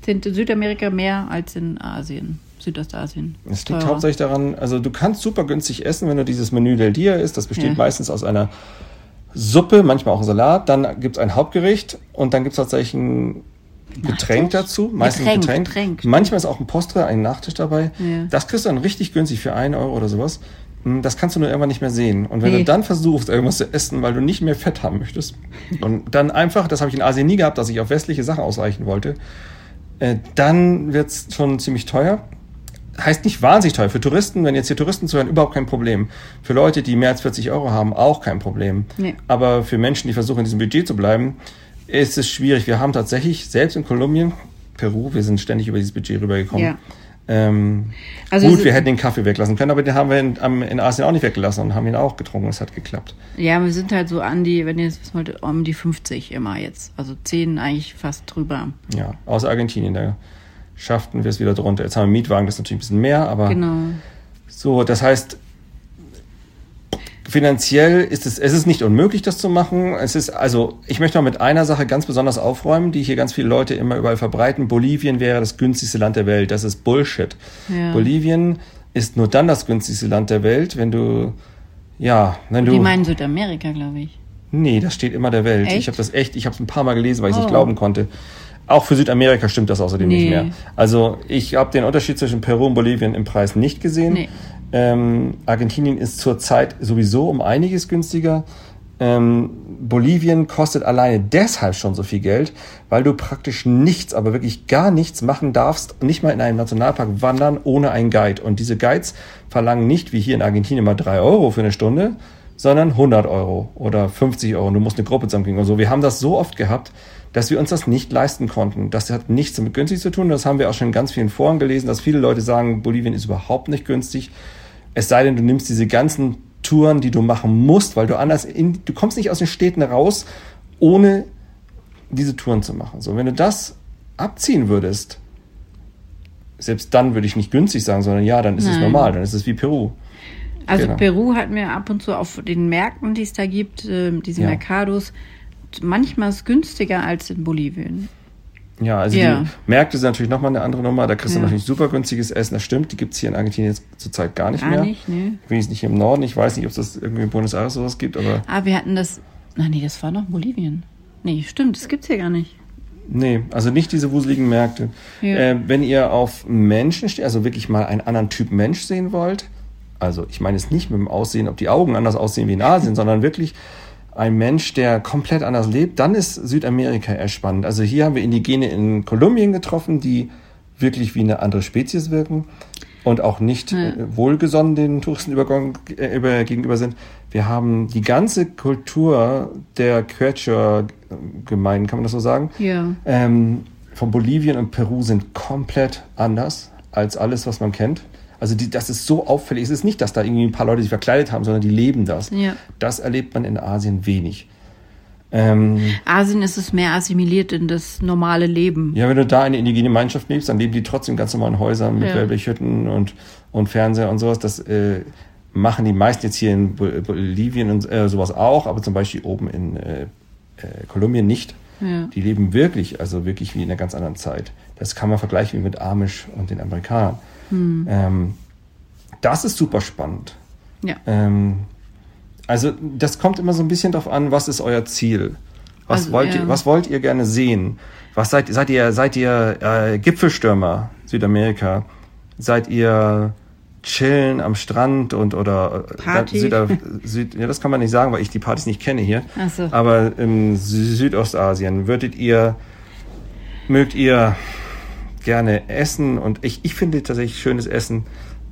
Speaker 1: Sind in Südamerika mehr als in Asien? Südostasien.
Speaker 2: Es liegt hauptsächlich daran, also du kannst super günstig essen, wenn du dieses Menü del Dia isst. Das besteht ja. meistens aus einer Suppe, manchmal auch ein Salat. Dann gibt es ein Hauptgericht und dann gibt es tatsächlich ein Getränk dazu. Meistens Getränk, Getränk. Getränk. Manchmal ist auch ein Postre, ein Nachtisch dabei. Ja. Das kriegst du dann richtig günstig für einen Euro oder sowas. Hm, das kannst du nur irgendwann nicht mehr sehen. Und wenn nee. du dann versuchst, irgendwas zu essen, weil du nicht mehr Fett haben möchtest, und dann einfach, das habe ich in Asien nie gehabt, dass ich auf westliche Sachen ausreichen wollte, äh, dann wird's schon ziemlich teuer heißt nicht wahnsinnig teuer. Für Touristen, wenn jetzt hier Touristen zuhören, überhaupt kein Problem. Für Leute, die mehr als 40 Euro haben, auch kein Problem. Nee. Aber für Menschen, die versuchen, in diesem Budget zu bleiben, ist es schwierig. Wir haben tatsächlich, selbst in Kolumbien, Peru, wir sind ständig über dieses Budget rübergekommen. Ja. Ähm, also gut, wir hätten den Kaffee weglassen können, aber den haben wir in, in, Asien auch nicht weggelassen und haben ihn auch getrunken. Es hat geklappt.
Speaker 1: Ja, wir sind halt so an die, wenn ihr jetzt mal um die 50 immer jetzt. Also 10 eigentlich fast drüber.
Speaker 2: Ja, aus Argentinien. Da schafften wir es wieder drunter. Jetzt haben wir Mietwagen, das ist natürlich ein bisschen mehr, aber genau. so, das heißt, finanziell ist es, es ist nicht unmöglich, das zu machen. Es ist, also, ich möchte mal mit einer Sache ganz besonders aufräumen, die hier ganz viele Leute immer überall verbreiten. Bolivien wäre das günstigste Land der Welt. Das ist Bullshit. Ja. Bolivien ist nur dann das günstigste Land der Welt, wenn du, ja, wenn du.
Speaker 1: Die meinen Südamerika, glaube ich.
Speaker 2: Nee, das steht immer der Welt. Echt? Ich habe das echt, ich habe es ein paar Mal gelesen, weil ich es oh. nicht glauben konnte. Auch für Südamerika stimmt das außerdem nee. nicht mehr. Also ich habe den Unterschied zwischen Peru und Bolivien im Preis nicht gesehen. Nee. Ähm, Argentinien ist zurzeit sowieso um einiges günstiger. Ähm, Bolivien kostet alleine deshalb schon so viel Geld, weil du praktisch nichts, aber wirklich gar nichts machen darfst, nicht mal in einem Nationalpark wandern ohne einen Guide. Und diese Guides verlangen nicht wie hier in Argentinien mal drei Euro für eine Stunde, sondern 100 Euro oder 50 Euro. Du musst eine Gruppe zusammenkriegen und so. Wir haben das so oft gehabt, dass wir uns das nicht leisten konnten. Das hat nichts damit günstig zu tun. Das haben wir auch schon in ganz vielen Foren gelesen, dass viele Leute sagen, Bolivien ist überhaupt nicht günstig. Es sei denn, du nimmst diese ganzen Touren, die du machen musst, weil du anders in, du kommst nicht aus den Städten raus, ohne diese Touren zu machen. So, wenn du das abziehen würdest, selbst dann würde ich nicht günstig sagen, sondern ja, dann ist Nein. es normal, dann ist es wie Peru.
Speaker 1: Also genau. Peru hatten wir ab und zu auf den Märkten, die es da gibt, äh, diese ja. Mercados, manchmal ist günstiger als in Bolivien.
Speaker 2: Ja, also ja. die Märkte sind natürlich nochmal eine andere Nummer. Da kriegst du ja. natürlich super günstiges Essen. Das stimmt. Die gibt es hier in Argentinien jetzt zurzeit gar nicht gar mehr. Nicht, nee. Wenigstens nicht im Norden. Ich weiß nicht, ob es das irgendwie in Buenos Aires sowas gibt, aber.
Speaker 1: Ah, wir hatten das. Nein, nee, das war noch Bolivien. Nee, stimmt, das gibt es hier gar nicht.
Speaker 2: Nee, also nicht diese wuseligen Märkte. Ja. Äh, wenn ihr auf Menschen steht, also wirklich mal einen anderen Typ Mensch sehen wollt, also ich meine es nicht mit dem Aussehen, ob die Augen anders aussehen wie in Asien, sondern wirklich ein Mensch, der komplett anders lebt, dann ist Südamerika eher spannend. Also hier haben wir Indigene in Kolumbien getroffen, die wirklich wie eine andere Spezies wirken und auch nicht ja. Äh, wohlgesonnen den Touristen äh, über, gegenüber sind. Wir haben die ganze Kultur der Quechua-Gemeinden, kann man das so sagen? Ja. Ähm, von Bolivien und Peru sind komplett anders als alles, was man kennt. Also die, das ist so auffällig. Es ist nicht, dass da irgendwie ein paar Leute sich verkleidet haben, sondern die leben das. Ja. Das erlebt man in Asien wenig.
Speaker 1: Ähm, Asien ist es mehr assimiliert in das normale Leben.
Speaker 2: Ja, wenn du da eine indigene Gemeinschaft lebst, dann leben die trotzdem ganz normalen Häusern mit ja. Wellblechhütten und, und Fernseher und sowas. Das äh, machen die meisten jetzt hier in Bolivien und äh, sowas auch, aber zum Beispiel oben in äh, äh, Kolumbien nicht. Ja. Die leben wirklich, also wirklich wie in einer ganz anderen Zeit. Das kann man vergleichen wie mit Amish und den Amerikanern. Hm. Ähm, das ist super spannend. Ja. Ähm, also das kommt immer so ein bisschen darauf an, was ist euer Ziel? Was, also, wollt, ja. ihr, was wollt ihr gerne sehen? Was seid, seid ihr, seid ihr äh, Gipfelstürmer Südamerika? Seid ihr chillen am Strand und oder
Speaker 1: äh, Party.
Speaker 2: Süd, Süd, ja, das kann man nicht sagen, weil ich die Partys nicht kenne hier. Ach so. Aber in Südostasien würdet ihr, mögt ihr gerne essen und ich, ich finde tatsächlich schönes Essen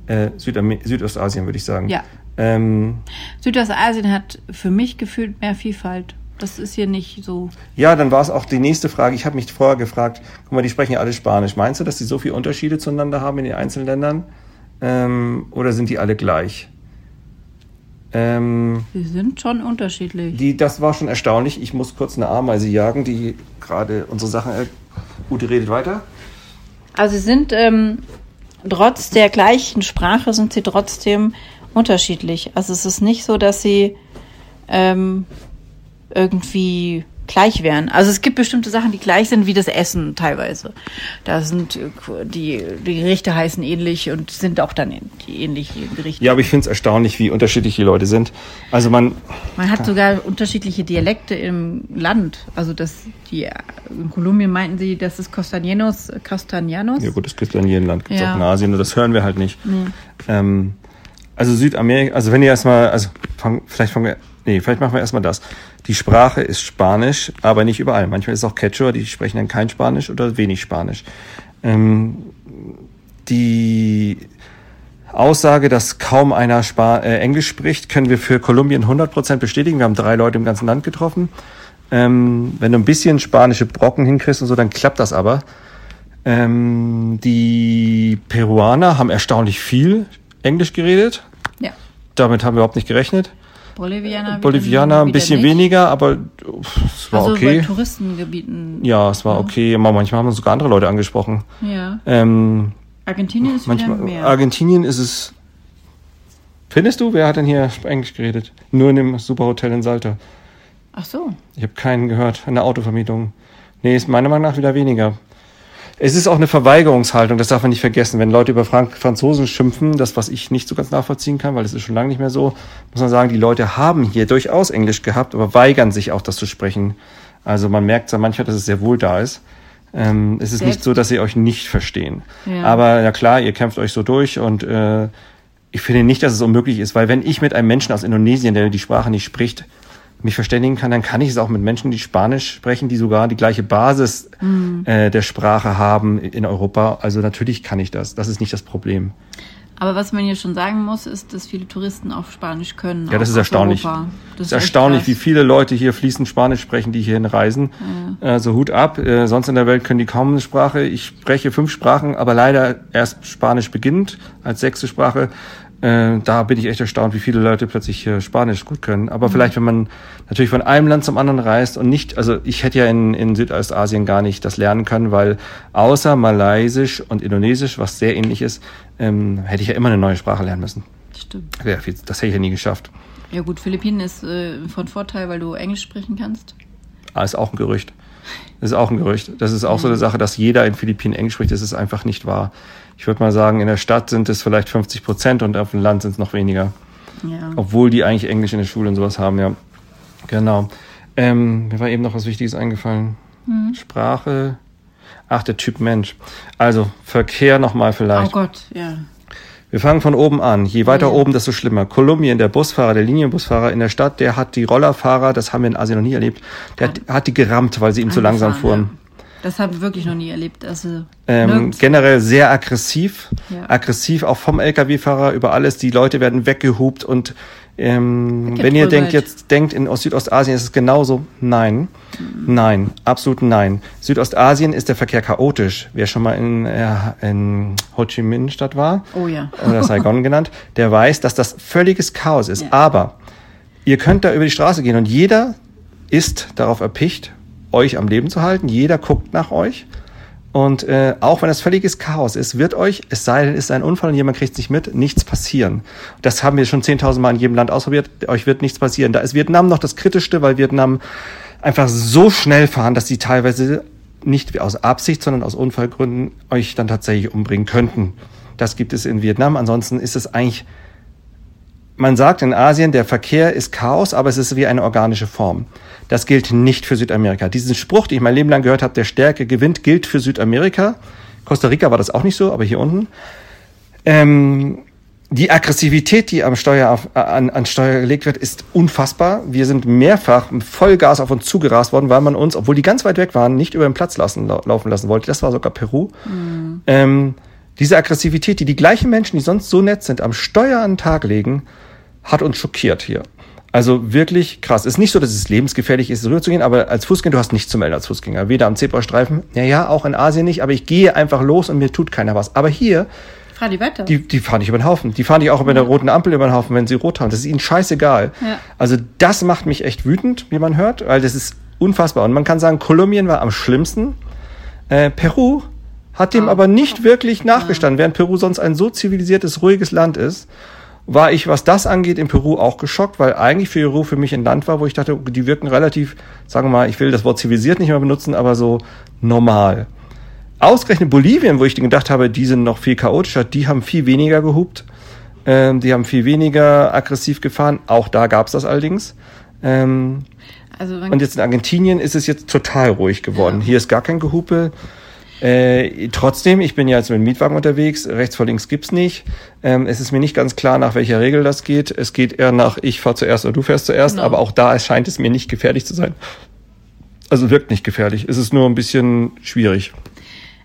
Speaker 2: äh, Südam Südostasien, würde ich sagen. Ja.
Speaker 1: Ähm, Südostasien hat für mich gefühlt mehr Vielfalt. Das ist hier nicht so.
Speaker 2: Ja, dann war es auch die nächste Frage. Ich habe mich vorher gefragt, guck mal, die sprechen ja alle Spanisch. Meinst du, dass die so viele Unterschiede zueinander haben in den einzelnen Ländern? Ähm, oder sind die alle gleich?
Speaker 1: Ähm, die sind schon unterschiedlich.
Speaker 2: Die, das war schon erstaunlich. Ich muss kurz eine Ameise jagen, die gerade unsere Sachen. Äh, Ute redet weiter.
Speaker 1: Also sie sind ähm, trotz der gleichen Sprache sind sie trotzdem unterschiedlich. Also es ist nicht so, dass sie ähm, irgendwie gleich wären. Also es gibt bestimmte Sachen, die gleich sind, wie das Essen teilweise. Da sind äh, die, die Gerichte heißen ähnlich und sind auch dann die ähnlichen Gerichte.
Speaker 2: Ja, aber ich finde es erstaunlich, wie unterschiedlich die Leute sind. Also man.
Speaker 1: Man hat sogar unterschiedliche Dialekte im Land. Also das, die, in Kolumbien meinten sie, das ist Costañenos, Castañanos.
Speaker 2: Ja gut, das Kastanienland gibt es ja. auch in Asien, nur das hören wir halt nicht. Nee. Ähm, also Südamerika, also wenn ihr erstmal, also fang, vielleicht fangen wir Nee, vielleicht machen wir erstmal das. Die Sprache ist Spanisch, aber nicht überall. Manchmal ist es auch Quechua, die sprechen dann kein Spanisch oder wenig Spanisch. Ähm, die Aussage, dass kaum einer Spa äh, Englisch spricht, können wir für Kolumbien 100% bestätigen. Wir haben drei Leute im ganzen Land getroffen. Ähm, wenn du ein bisschen spanische Brocken hinkriegst und so, dann klappt das aber. Ähm, die Peruaner haben erstaunlich viel Englisch geredet. Ja. Damit haben wir überhaupt nicht gerechnet. Bolivianer, Bolivianer ein bisschen nicht. weniger, aber es war also okay. Bei Touristengebieten. Ja, es war ja. okay. Manchmal haben uns sogar andere Leute angesprochen. Ja. Ähm, Argentinien ist manchmal, mehr. Argentinien ist es. Findest du? Wer hat denn hier Englisch geredet? Nur in dem Superhotel in Salta. Ach so. Ich habe keinen gehört in der Autovermietung. Nee, ist meiner Meinung nach wieder weniger. Es ist auch eine Verweigerungshaltung, das darf man nicht vergessen. Wenn Leute über Frank Franzosen schimpfen, das, was ich nicht so ganz nachvollziehen kann, weil es ist schon lange nicht mehr so, muss man sagen, die Leute haben hier durchaus Englisch gehabt, aber weigern sich auch, das zu sprechen. Also man merkt manchmal, dass es sehr wohl da ist. Ähm, es ist Selbst. nicht so, dass sie euch nicht verstehen. Ja. Aber ja klar, ihr kämpft euch so durch und äh, ich finde nicht, dass es unmöglich ist, weil wenn ich mit einem Menschen aus Indonesien, der die Sprache nicht spricht, mich verständigen kann, dann kann ich es auch mit Menschen, die Spanisch sprechen, die sogar die gleiche Basis mhm. äh, der Sprache haben in Europa. Also natürlich kann ich das. Das ist nicht das Problem.
Speaker 1: Aber was man hier schon sagen muss, ist, dass viele Touristen auch Spanisch können.
Speaker 2: Ja, das ist erstaunlich. Das, das, ist erstaunlich, wie viele Leute hier fließend Spanisch sprechen, die hierhin reisen. Ja. Also Hut ab. Äh, sonst in der Welt können die kaum eine Sprache. Ich spreche fünf Sprachen, aber leider erst Spanisch beginnt als sechste Sprache. Äh, da bin ich echt erstaunt, wie viele Leute plötzlich äh, Spanisch gut können. Aber mhm. vielleicht, wenn man natürlich von einem Land zum anderen reist und nicht, also ich hätte ja in, in Südostasien gar nicht das lernen können, weil außer Malaysisch und Indonesisch, was sehr ähnlich ist, ähm, hätte ich ja immer eine neue Sprache lernen müssen. Stimmt. Ja, das hätte ich ja nie geschafft.
Speaker 1: Ja gut, Philippinen ist äh, von Vorteil, weil du Englisch sprechen kannst.
Speaker 2: Ah, ist auch ein Gerücht. Das ist auch ein Gerücht. Das ist auch mhm. so eine Sache, dass jeder in Philippinen Englisch spricht. Das ist einfach nicht wahr ich würde mal sagen, in der Stadt sind es vielleicht 50 Prozent und auf dem Land sind es noch weniger. Ja. Obwohl die eigentlich Englisch in der Schule und sowas haben, ja. Genau. Ähm, mir war eben noch was Wichtiges eingefallen. Mhm. Sprache. Ach, der Typ Mensch. Also, Verkehr nochmal vielleicht. Oh Gott, ja. Wir fangen von oben an. Je weiter ja. oben, desto schlimmer. Kolumbien, der Busfahrer, der Linienbusfahrer in der Stadt, der hat die Rollerfahrer, das haben wir in Asien noch nie erlebt, der hat, hat die gerammt, weil sie ihm zu langsam fuhren. Ja.
Speaker 1: Das haben wir wirklich noch nie erlebt. Also
Speaker 2: ähm, generell sehr aggressiv. Ja. Aggressiv auch vom Lkw-Fahrer über alles. Die Leute werden weggehupt und ähm, wenn ihr denkt, jetzt denkt, in Südostasien ist es genauso, nein, mhm. nein, absolut nein. Südostasien ist der Verkehr chaotisch. Wer schon mal in, äh, in Ho Chi Minh Stadt war, oh ja. oder Saigon (laughs) genannt, der weiß, dass das völliges Chaos ist. Ja. Aber ihr könnt da über die Straße gehen und jeder ist darauf erpicht, euch am Leben zu halten. Jeder guckt nach euch. Und äh, auch wenn das völliges Chaos ist, wird euch, es sei denn, es ist ein Unfall und jemand kriegt es nicht mit, nichts passieren. Das haben wir schon 10.000 Mal in jedem Land ausprobiert. Euch wird nichts passieren. Da ist Vietnam noch das Kritischste, weil Vietnam einfach so schnell fahren, dass sie teilweise nicht aus Absicht, sondern aus Unfallgründen euch dann tatsächlich umbringen könnten. Das gibt es in Vietnam. Ansonsten ist es eigentlich man sagt in Asien, der Verkehr ist Chaos, aber es ist wie eine organische Form. Das gilt nicht für Südamerika. Diesen Spruch, den ich mein Leben lang gehört habe, der Stärke gewinnt, gilt für Südamerika. Costa Rica war das auch nicht so, aber hier unten. Ähm, die Aggressivität, die am Steuer auf, äh, an, an Steuer gelegt wird, ist unfassbar. Wir sind mehrfach Vollgas auf uns zugerast worden, weil man uns, obwohl die ganz weit weg waren, nicht über den Platz lassen, laufen lassen wollte. Das war sogar Peru. Mhm. Ähm, diese Aggressivität, die die gleichen Menschen, die sonst so nett sind, am Steuer an den Tag legen, hat uns schockiert hier. Also wirklich krass. Ist nicht so, dass es lebensgefährlich ist, rüberzugehen, aber als Fußgänger, du hast nichts zu melden als Fußgänger. Weder am Zebrastreifen, ja, ja, auch in Asien nicht, aber ich gehe einfach los und mir tut keiner was. Aber hier, Fahr die weiter. Die, die fahren nicht über den Haufen. Die fahren dich auch über der roten Ampel über den Haufen, wenn sie rot haben. Das ist ihnen scheißegal. Ja. Also das macht mich echt wütend, wie man hört, weil das ist unfassbar. Und man kann sagen, Kolumbien war am schlimmsten. Äh, Peru hat dem oh. aber nicht wirklich nachgestanden, während Peru sonst ein so zivilisiertes, ruhiges Land ist war ich, was das angeht, in Peru auch geschockt, weil eigentlich Peru für mich ein Land war, wo ich dachte, die wirken relativ, sagen wir mal, ich will das Wort zivilisiert nicht mehr benutzen, aber so normal. Ausgerechnet Bolivien, wo ich gedacht habe, die sind noch viel chaotischer, die haben viel weniger gehupt, ähm, die haben viel weniger aggressiv gefahren. Auch da gab es das allerdings. Ähm, also und jetzt in Argentinien ist es jetzt total ruhig geworden. Ja. Hier ist gar kein Gehupe. Äh, trotzdem, ich bin ja jetzt mit dem Mietwagen unterwegs, rechts vor links gibt's nicht. Ähm, es ist mir nicht ganz klar, nach welcher Regel das geht. Es geht eher nach, ich fahr zuerst oder du fährst zuerst, genau. aber auch da erscheint es mir nicht gefährlich zu sein. Also wirkt nicht gefährlich. Es ist nur ein bisschen schwierig.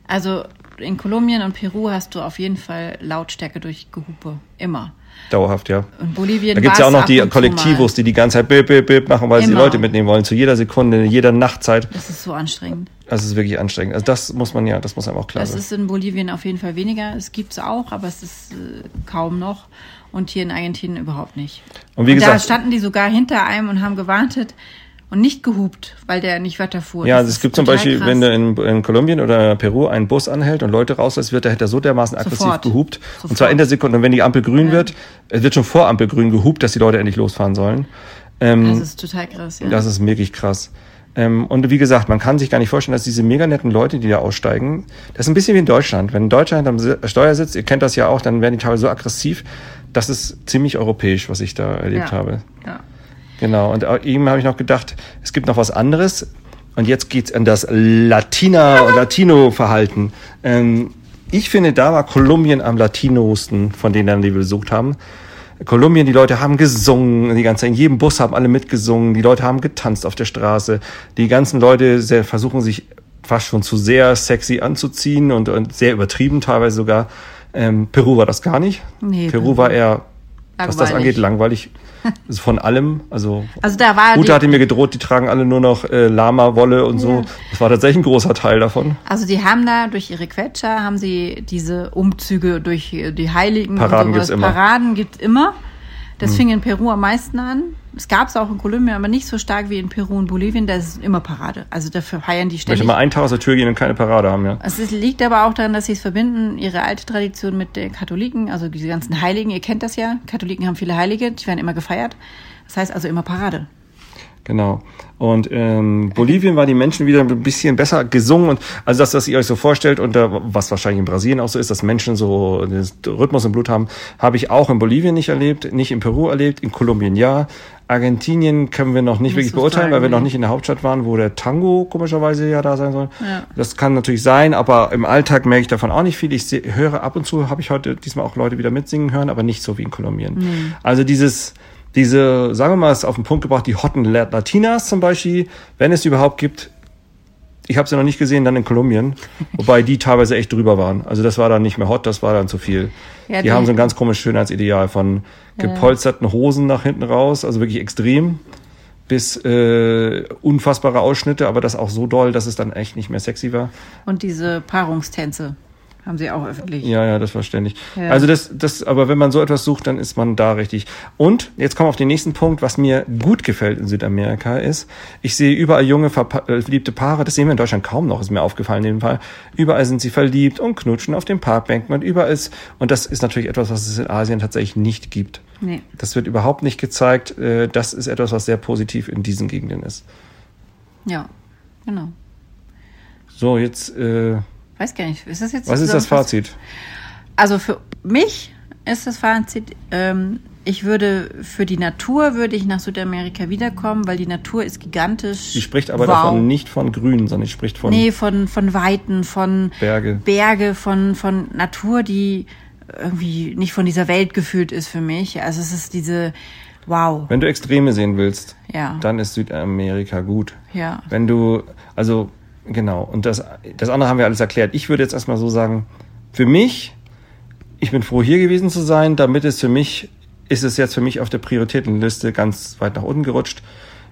Speaker 1: Also in Kolumbien und Peru hast du auf jeden Fall Lautstärke durch Gehupe. Immer.
Speaker 2: Dauerhaft, ja.
Speaker 1: In Bolivien
Speaker 2: da gibt's ja auch noch die Kollektivos, die die ganze Zeit bip, bip, bip machen, weil Immer. sie Leute mitnehmen wollen, zu jeder Sekunde, jeder Nachtzeit.
Speaker 1: Das ist so anstrengend.
Speaker 2: Das ist wirklich anstrengend. Also das muss man ja, das muss einem auch klar
Speaker 1: sein. Das ist in Bolivien auf jeden Fall weniger. Es gibt's auch, aber es ist äh, kaum noch. Und hier in Argentinien überhaupt nicht. Und wie und gesagt, da standen die sogar hinter einem und haben gewartet und nicht gehupt, weil der nicht weiterfuhr.
Speaker 2: Ja, also es gibt zum Beispiel, krass. wenn du in, in Kolumbien oder Peru einen Bus anhält und Leute rauslässt, wird der hätte so dermaßen aggressiv Sofort. gehupt. Sofort. Und zwar in der Sekunde. Und wenn die Ampel grün ja. wird, es wird schon vor Ampel grün gehupt, dass die Leute endlich losfahren sollen.
Speaker 1: Ähm, das ist total krass, ja.
Speaker 2: Das ist wirklich krass. Ähm, und wie gesagt, man kann sich gar nicht vorstellen, dass diese mega netten Leute, die da aussteigen, das ist ein bisschen wie in Deutschland. Wenn ein Deutscher am Steuer sitzt, ihr kennt das ja auch, dann werden die teilweise so aggressiv. Das ist ziemlich europäisch, was ich da erlebt ja. habe. Ja. Genau, und eben habe ich noch gedacht, es gibt noch was anderes. Und jetzt geht's an das Latina- und Latino-Verhalten. Ähm, ich finde, da war Kolumbien am latinosten von denen, die wir besucht haben. Kolumbien, die Leute haben gesungen, die ganze Zeit, in jedem Bus haben alle mitgesungen, die Leute haben getanzt auf der Straße. Die ganzen Leute sehr, versuchen sich fast schon zu sehr sexy anzuziehen und, und sehr übertrieben teilweise sogar. Ähm, Peru war das gar nicht. Nee, Peru war eher, was das angeht, langweilig. Also von allem. Also,
Speaker 1: also da war
Speaker 2: Ute hatte mir gedroht, die tragen alle nur noch äh, Lama-Wolle und so. Das war tatsächlich ein großer Teil davon.
Speaker 1: Also die haben da durch ihre Quetscher, haben sie diese Umzüge durch die Heiligen.
Speaker 2: Paraden gibt's immer.
Speaker 1: Paraden gibt's immer. Das hm. fing in Peru am meisten an. Es gab es auch in Kolumbien, aber nicht so stark wie in Peru und Bolivien. Da ist immer Parade. Also dafür feiern die ständig.
Speaker 2: Ich möchte mal einen Tag aus der Tür gehen und keine Parade haben, ja.
Speaker 1: Es liegt aber auch daran, dass sie es verbinden, ihre alte Tradition mit den Katholiken, also diese ganzen Heiligen. Ihr kennt das ja. Katholiken haben viele Heilige, die werden immer gefeiert. Das heißt also immer Parade.
Speaker 2: Genau. Und ähm, Bolivien war die Menschen wieder ein bisschen besser gesungen und also das, was ihr euch so vorstellt und äh, was wahrscheinlich in Brasilien auch so ist, dass Menschen so den Rhythmus im Blut haben, habe ich auch in Bolivien nicht erlebt, nicht in Peru erlebt, in Kolumbien ja. Argentinien können wir noch nicht wirklich beurteilen, weil wir noch nicht in der Hauptstadt waren, wo der Tango komischerweise ja da sein soll. Ja. Das kann natürlich sein, aber im Alltag merke ich davon auch nicht viel. Ich höre ab und zu, habe ich heute diesmal auch Leute wieder mitsingen hören, aber nicht so wie in Kolumbien. Mhm. Also dieses diese, sagen wir mal, ist auf den Punkt gebracht, die Hotten Latinas zum Beispiel, wenn es überhaupt gibt. Ich habe sie noch nicht gesehen, dann in Kolumbien, (laughs) wobei die teilweise echt drüber waren. Also das war dann nicht mehr hot, das war dann zu viel. Ja, die, die, haben so ein ganz komisches Schönheitsideal von gepolsterten Hosen nach hinten raus, also wirklich extrem, bis äh, unfassbare Ausschnitte, aber das auch so doll, dass es dann echt nicht mehr sexy war.
Speaker 1: Und diese Paarungstänze. Haben sie auch öffentlich.
Speaker 2: Ja, ja, das war ständig. Ja. Also das, das, aber wenn man so etwas sucht, dann ist man da richtig. Und jetzt kommen wir auf den nächsten Punkt, was mir gut gefällt in Südamerika ist, ich sehe überall junge, äh, verliebte Paare, das sehen wir in Deutschland kaum noch, ist mir aufgefallen in dem Fall. Überall sind sie verliebt und knutschen auf den Parkbänken und überall ist, und das ist natürlich etwas, was es in Asien tatsächlich nicht gibt. Nee. Das wird überhaupt nicht gezeigt. Äh, das ist etwas, was sehr positiv in diesen Gegenden ist.
Speaker 1: Ja, genau.
Speaker 2: So, jetzt, äh,
Speaker 1: Weiß gar nicht. Ist das jetzt
Speaker 2: Was ist das Fazit?
Speaker 1: Also für mich ist das Fazit, ähm, ich würde für die Natur würde ich nach Südamerika wiederkommen, weil die Natur ist gigantisch.
Speaker 2: Sie spricht aber wow. davon nicht von Grün, sondern sie spricht von
Speaker 1: Nee, von von Weiten, von
Speaker 2: Berge.
Speaker 1: Berge, von von Natur, die irgendwie nicht von dieser Welt gefühlt ist für mich. Also es ist diese Wow.
Speaker 2: Wenn du Extreme sehen willst,
Speaker 1: ja.
Speaker 2: dann ist Südamerika gut.
Speaker 1: Ja.
Speaker 2: Wenn du also Genau. Und das, das andere haben wir alles erklärt. Ich würde jetzt erstmal so sagen, für mich, ich bin froh, hier gewesen zu sein, damit es für mich, ist es jetzt für mich auf der Prioritätenliste ganz weit nach unten gerutscht.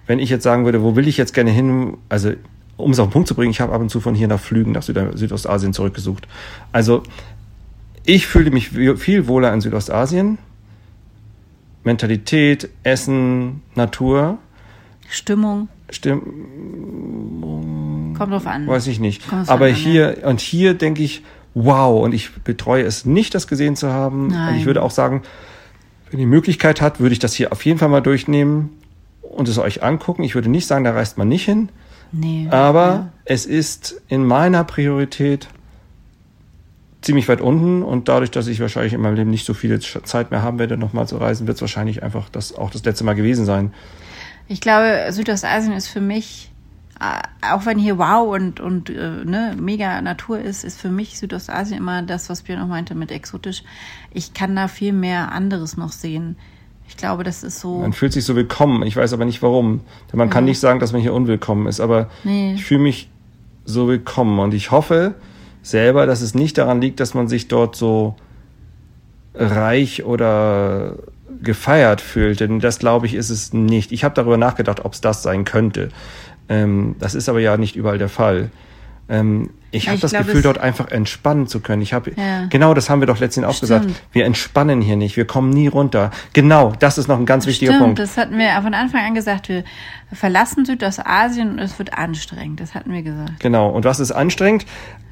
Speaker 2: Wenn ich jetzt sagen würde, wo will ich jetzt gerne hin, also um es auf den Punkt zu bringen, ich habe ab und zu von hier nach Flügen nach Süd Südostasien zurückgesucht. Also ich fühle mich viel wohler in Südostasien. Mentalität, Essen, Natur.
Speaker 1: Stimmung.
Speaker 2: Stimmung.
Speaker 1: Kommt drauf an.
Speaker 2: Weiß ich nicht. Aber an, hier, ja. und hier denke ich, wow, und ich betreue es nicht, das gesehen zu haben. Nein. Und ich würde auch sagen, Wenn ihr die Möglichkeit hat, würde ich das hier auf jeden Fall mal durchnehmen und es euch angucken. Ich würde nicht sagen, da reist man nicht hin. Nee, aber ja. es ist in meiner Priorität ziemlich weit unten und dadurch, dass ich wahrscheinlich in meinem Leben nicht so viel Zeit mehr haben werde, nochmal zu reisen, wird es wahrscheinlich einfach das auch das letzte Mal gewesen sein.
Speaker 1: Ich glaube, Südostasien ist für mich, auch wenn hier wow und, und äh, ne, mega Natur ist, ist für mich Südostasien immer das, was Björn auch meinte mit exotisch. Ich kann da viel mehr anderes noch sehen. Ich glaube, das ist so.
Speaker 2: Man fühlt sich so willkommen. Ich weiß aber nicht warum. Denn man ja. kann nicht sagen, dass man hier unwillkommen ist. Aber nee. ich fühle mich so willkommen. Und ich hoffe selber, dass es nicht daran liegt, dass man sich dort so reich oder gefeiert fühlt, denn das glaube ich ist es nicht. Ich habe darüber nachgedacht, ob es das sein könnte. Ähm, das ist aber ja nicht überall der Fall. Ähm, ich habe das glaub, Gefühl, dort einfach entspannen zu können. Ich habe ja. genau, das haben wir doch letztens auch gesagt. Wir entspannen hier nicht, wir kommen nie runter. Genau, das ist noch ein ganz wichtiger Stimmt, Punkt.
Speaker 1: Das hatten wir von Anfang an gesagt. Wir verlassen Südostasien und es wird anstrengend. Das hatten wir gesagt.
Speaker 2: Genau. Und was ist anstrengend?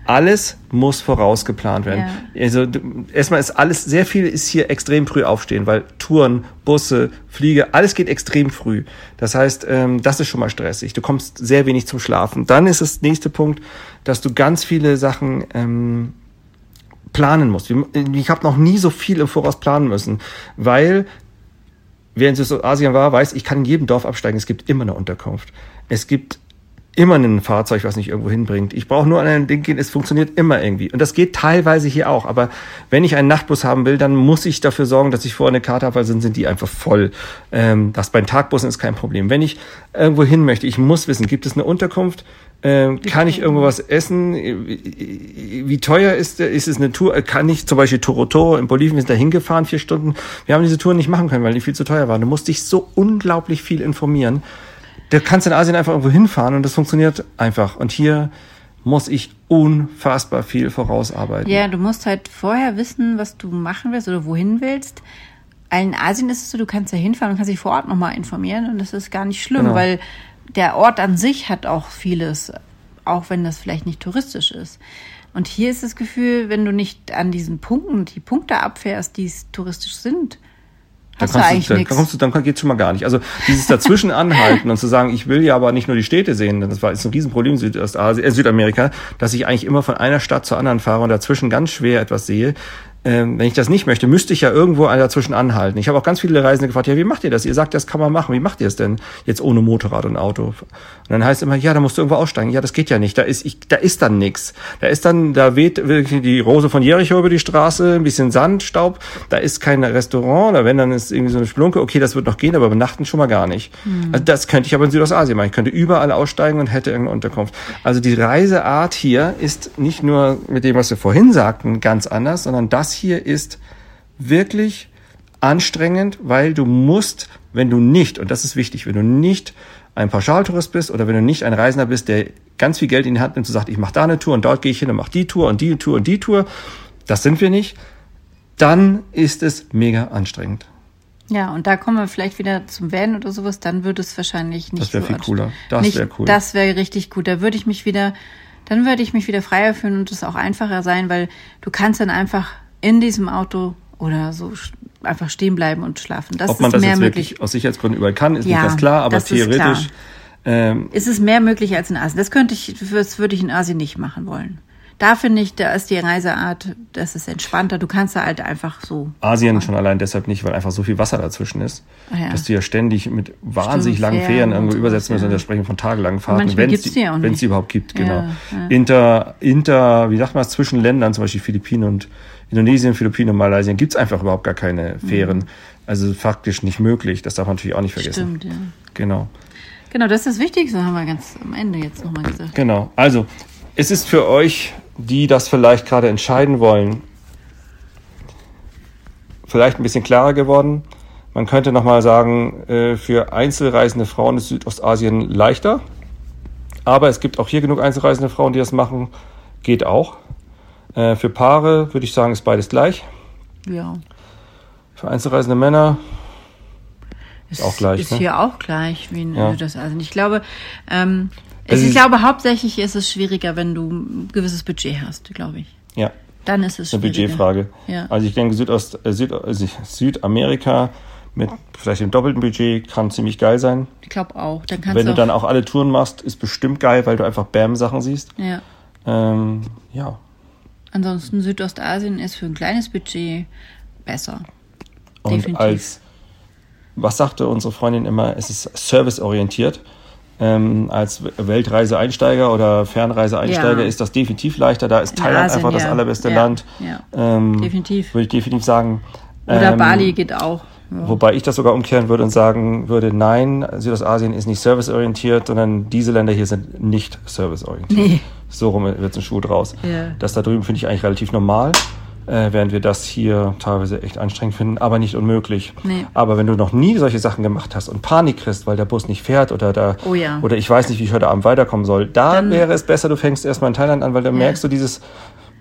Speaker 2: Alles muss vorausgeplant werden. Ja. Also erstmal ist alles, sehr viel ist hier extrem früh aufstehen, weil Touren, Busse, Fliege, alles geht extrem früh. Das heißt, ähm, das ist schon mal stressig. Du kommst sehr wenig zum Schlafen. Dann ist das nächste Punkt, dass du ganz viele Sachen ähm, planen musst. Ich habe noch nie so viel im Voraus planen müssen, weil wer in Südostasien war, weiß, ich kann in jedem Dorf absteigen. Es gibt immer eine Unterkunft. Es gibt immer ein Fahrzeug, was nicht irgendwo hinbringt. Ich brauche nur an ein Ding gehen, es funktioniert immer irgendwie. Und das geht teilweise hier auch. Aber wenn ich einen Nachtbus haben will, dann muss ich dafür sorgen, dass ich vorher eine Karte habe, weil sonst sind die einfach voll. Ähm, das bei den Tagbussen ist kein Problem. Wenn ich irgendwo hin möchte, ich muss wissen, gibt es eine Unterkunft? Ähm, kann ich irgendwo was essen? Wie teuer ist, ist es eine Tour? Kann ich zum Beispiel Toro Toro in Bolivien, wir sind da hingefahren, vier Stunden. Wir haben diese Tour nicht machen können, weil die viel zu teuer waren. Du musst dich so unglaublich viel informieren. Du kannst in Asien einfach irgendwo hinfahren und das funktioniert einfach. Und hier muss ich unfassbar viel vorausarbeiten.
Speaker 1: Ja, du musst halt vorher wissen, was du machen willst oder wohin willst. In Asien ist es so, du kannst ja hinfahren und kannst dich vor Ort nochmal informieren und das ist gar nicht schlimm, genau. weil der Ort an sich hat auch vieles, auch wenn das vielleicht nicht touristisch ist. Und hier ist das Gefühl, wenn du nicht an diesen Punkten, die Punkte abfährst, die touristisch sind,
Speaker 2: Hast dann, du, dann, kommst du, dann geht's schon mal gar nicht. Also dieses dazwischen anhalten und zu sagen, ich will ja aber nicht nur die Städte sehen, das war ist ein Riesenproblem in Südostasien, äh, Südamerika, dass ich eigentlich immer von einer Stadt zur anderen fahre und dazwischen ganz schwer etwas sehe ähm, wenn ich das nicht möchte, müsste ich ja irgendwo dazwischen anhalten. Ich habe auch ganz viele Reisende gefragt, ja, wie macht ihr das? Ihr sagt, das kann man machen. Wie macht ihr es denn jetzt ohne Motorrad und Auto? Und dann heißt es immer, ja, da musst du irgendwo aussteigen. Ja, das geht ja nicht. Da ist, ich, da ist dann nichts. Da ist dann, da weht wirklich die Rose von Jericho über die Straße, ein bisschen Sand, Staub. Da ist kein Restaurant. Oder wenn, dann ist irgendwie so eine Splunke. Okay, das wird noch gehen, aber übernachten schon mal gar nicht. Mhm. Also das könnte ich aber in Südostasien machen. Ich könnte überall aussteigen und hätte irgendeine Unterkunft. Also die Reiseart hier ist nicht nur mit dem, was wir vorhin sagten, ganz anders, sondern das hier ist wirklich anstrengend, weil du musst, wenn du nicht, und das ist wichtig, wenn du nicht ein Pauschaltourist bist oder wenn du nicht ein Reisender bist, der ganz viel Geld in die Hand nimmt und sagt, ich mache da eine Tour und dort gehe ich hin und mache die Tour und die Tour und die Tour, das sind wir nicht, dann ist es mega anstrengend.
Speaker 1: Ja, und da kommen wir vielleicht wieder zum Van oder sowas, dann würde es wahrscheinlich nicht.
Speaker 2: Das wäre
Speaker 1: so
Speaker 2: viel cooler. Das wäre cool.
Speaker 1: Das wäre richtig gut. Da würde ich mich wieder, dann würde ich mich wieder freier fühlen und es auch einfacher sein, weil du kannst dann einfach in diesem Auto oder so einfach stehen bleiben und schlafen.
Speaker 2: Das Ob man das jetzt möglich. wirklich aus Sicherheitsgründen überall kann, ist ja, nicht ganz klar, aber theoretisch. Ist,
Speaker 1: ähm, ist es mehr möglich als in Asien. Das könnte ich, das würde ich in Asien nicht machen wollen. Da finde ich, da ist die Reiseart, das ist entspannter. Du kannst da halt einfach so.
Speaker 2: Asien machen. schon allein deshalb nicht, weil einfach so viel Wasser dazwischen ist, ja. dass du ja ständig mit wahnsinnig Stimmt, langen Ferien irgendwo übersetzen musst. Ja. Und wir sprechen von tagelangen Fahrten, wenn es die, wenn die überhaupt gibt, genau. Ja, Inter, inter, wie sagt man es, zwischen Ländern, zum Beispiel Philippinen und Indonesien, Philippinen und Malaysia gibt es einfach überhaupt gar keine Fähren. Mhm. Also faktisch nicht möglich. Das darf man natürlich auch nicht vergessen. Stimmt, ja. Genau.
Speaker 1: Genau, das ist das Wichtigste, haben wir ganz am Ende jetzt nochmal gesagt.
Speaker 2: Genau. Also, es ist für euch, die das vielleicht gerade entscheiden wollen, vielleicht ein bisschen klarer geworden. Man könnte nochmal sagen, äh, für einzelreisende Frauen ist Südostasien leichter. Aber es gibt auch hier genug einzelreisende Frauen, die das machen. Geht auch. Äh, für Paare würde ich sagen, ist beides gleich.
Speaker 1: Ja.
Speaker 2: Für einzelreisende Männer ist auch gleich.
Speaker 1: Ist ne? hier auch gleich, wie ja. das also. Ich glaube, ähm, also ich glaube hauptsächlich ist es schwieriger, wenn du ein gewisses Budget hast, glaube ich.
Speaker 2: Ja.
Speaker 1: Dann ist es
Speaker 2: eine Budgetfrage. Ja. Also ich denke, Südost, äh, Süd, äh, Südamerika mit vielleicht dem doppelten Budget kann ziemlich geil sein.
Speaker 1: Ich glaube auch. Dann kannst
Speaker 2: Wenn du dann auch alle Touren machst, ist bestimmt geil, weil du einfach Bam-Sachen siehst.
Speaker 1: Ja.
Speaker 2: Ähm, ja.
Speaker 1: Ansonsten Südostasien ist für ein kleines Budget besser.
Speaker 2: Und Definitiv. als, was sagte unsere Freundin immer, es ist serviceorientiert. Ähm, als Weltreiseeinsteiger oder Fernreiseeinsteiger ja. ist das definitiv leichter. Da ist Thailand Asien, einfach das allerbeste
Speaker 1: ja.
Speaker 2: Land.
Speaker 1: Ja.
Speaker 2: Ähm,
Speaker 1: definitiv.
Speaker 2: Würde ich definitiv sagen.
Speaker 1: Oder ähm, Bali geht auch.
Speaker 2: Wobei ich das sogar umkehren würde und sagen würde, nein, Südostasien ist nicht serviceorientiert, sondern diese Länder hier sind nicht serviceorientiert. Nee. So rum wird ein Schuh draus.
Speaker 1: Ja.
Speaker 2: Das da drüben finde ich eigentlich relativ normal, äh, während wir das hier teilweise echt anstrengend finden, aber nicht unmöglich.
Speaker 1: Nee.
Speaker 2: Aber wenn du noch nie solche Sachen gemacht hast und Panik kriegst, weil der Bus nicht fährt oder da
Speaker 1: oh ja.
Speaker 2: oder ich weiß nicht, wie ich heute Abend weiterkommen soll, da Dann, wäre es besser, du fängst erstmal in Thailand an, weil dann ja. merkst du dieses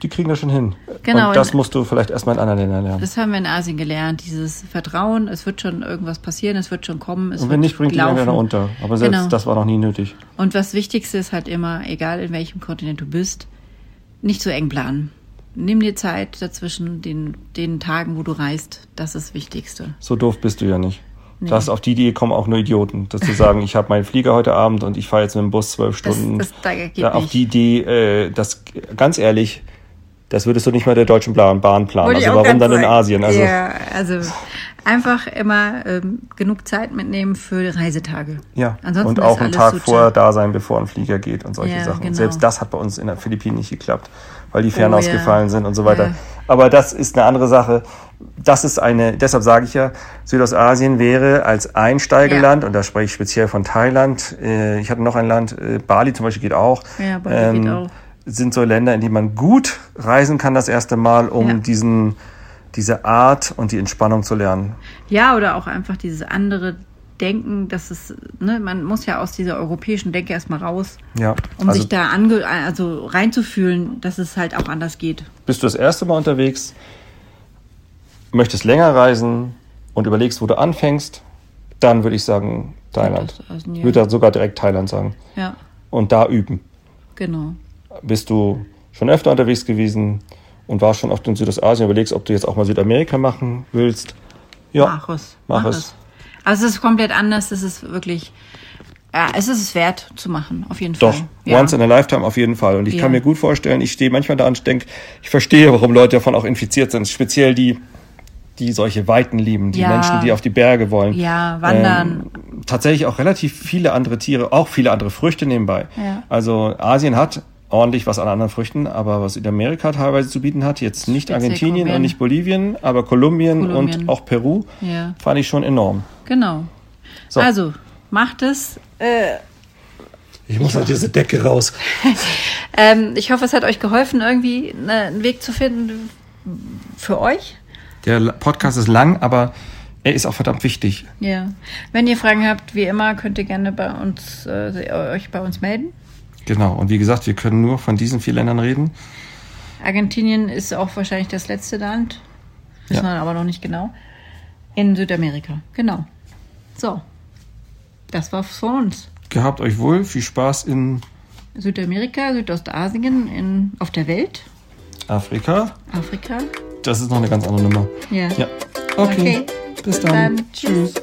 Speaker 2: die kriegen das schon hin.
Speaker 1: Genau.
Speaker 2: Und das musst du vielleicht erstmal in anderen Ländern lernen.
Speaker 1: Das haben wir in Asien gelernt, dieses Vertrauen, es wird schon irgendwas passieren, es wird schon kommen. Es
Speaker 2: und wenn nicht, bringt
Speaker 1: laufen.
Speaker 2: die Länder unter. Aber selbst genau. das war noch nie nötig.
Speaker 1: Und das Wichtigste ist halt immer, egal in welchem Kontinent du bist, nicht zu eng planen. Nimm dir Zeit dazwischen den, den Tagen, wo du reist. Das ist das Wichtigste.
Speaker 2: So doof bist du ja nicht. Nee. Das auf die Idee kommen auch nur Idioten, dass zu sagen, ich habe meinen Flieger heute Abend und ich fahre jetzt mit dem Bus zwölf Stunden.
Speaker 1: Das, das, das geht
Speaker 2: ja, auf die Idee, äh, das ganz ehrlich, das würdest du nicht mal der Deutschen Bahn planen. Also warum dann in Asien?
Speaker 1: Also, ja, also einfach immer ähm, genug Zeit mitnehmen für Reisetage.
Speaker 2: Ja, Ansonsten und auch einen Tag vorher da sein, bevor ein Flieger geht und solche ja, Sachen. Genau. Selbst das hat bei uns in den Philippinen nicht geklappt, weil die Ferne oh, ausgefallen ja. sind und so weiter. Ja. Aber das ist eine andere Sache. Das ist eine, deshalb sage ich ja, Südostasien wäre als Einsteigeland, und da spreche ich speziell von Thailand, äh, ich hatte noch ein Land, äh, Bali zum Beispiel geht auch.
Speaker 1: Ja, Bali ähm, geht auch
Speaker 2: sind so Länder, in die man gut reisen kann das erste Mal, um ja. diesen, diese Art und die Entspannung zu lernen.
Speaker 1: Ja, oder auch einfach dieses andere Denken, dass es, ne, man muss ja aus dieser europäischen Denke erstmal raus,
Speaker 2: ja,
Speaker 1: um also, sich da ange, also reinzufühlen, dass es halt auch anders geht.
Speaker 2: Bist du das erste Mal unterwegs, möchtest länger reisen und überlegst, wo du anfängst, dann würde ich sagen Thailand. Also, ja. Würde sogar direkt Thailand sagen.
Speaker 1: Ja.
Speaker 2: Und da üben.
Speaker 1: Genau
Speaker 2: bist du schon öfter unterwegs gewesen und warst schon oft in Südostasien, überlegst, ob du jetzt auch mal Südamerika machen willst.
Speaker 1: Ja, mach es. Mach, mach es. es. Also es ist komplett anders, es ist wirklich, ja, es ist es wert zu machen, auf jeden
Speaker 2: Fall.
Speaker 1: Doch,
Speaker 2: ja. once in a lifetime auf jeden Fall. Und ich ja. kann mir gut vorstellen, ich stehe manchmal da und denke, ich verstehe, warum Leute davon auch infiziert sind. Speziell die, die solche Weiten lieben, die ja. Menschen, die auf die Berge wollen.
Speaker 1: Ja, wandern.
Speaker 2: Ähm, tatsächlich auch relativ viele andere Tiere, auch viele andere Früchte nebenbei.
Speaker 1: Ja.
Speaker 2: Also Asien hat ordentlich was an anderen Früchten, aber was Südamerika teilweise zu bieten hat, jetzt nicht Speziell Argentinien Kolumbien. und nicht Bolivien, aber Kolumbien, Kolumbien, und auch Peru,
Speaker 1: ja.
Speaker 2: fand ich schon enorm.
Speaker 1: Genau. So. Also, macht es. Äh,
Speaker 2: ich muss halt diese Decke raus. (laughs)
Speaker 1: ähm, ich hoffe, es hat euch geholfen, irgendwie ne, einen Weg zu finden für euch.
Speaker 2: Der Podcast ist lang, aber er ist auch verdammt wichtig.
Speaker 1: Ja. Wenn ihr Fragen habt, wie immer, könnt ihr gerne bei uns, äh, euch bei uns melden.
Speaker 2: Genau, und wie gesagt, wir können nur von diesen vier Ländern reden.
Speaker 1: Argentinien ist auch wahrscheinlich das letzte Land. Wissen ja. wir aber noch nicht genau. In Südamerika, genau. So, das war's von uns.
Speaker 2: Gehabt euch wohl, viel Spaß in
Speaker 1: Südamerika, Südostasien, in, auf der Welt.
Speaker 2: Afrika.
Speaker 1: Afrika.
Speaker 2: Das ist noch eine ganz andere Nummer.
Speaker 1: Ja.
Speaker 2: ja. Okay. okay. Bis, Bis dann. dann.
Speaker 1: Tschüss.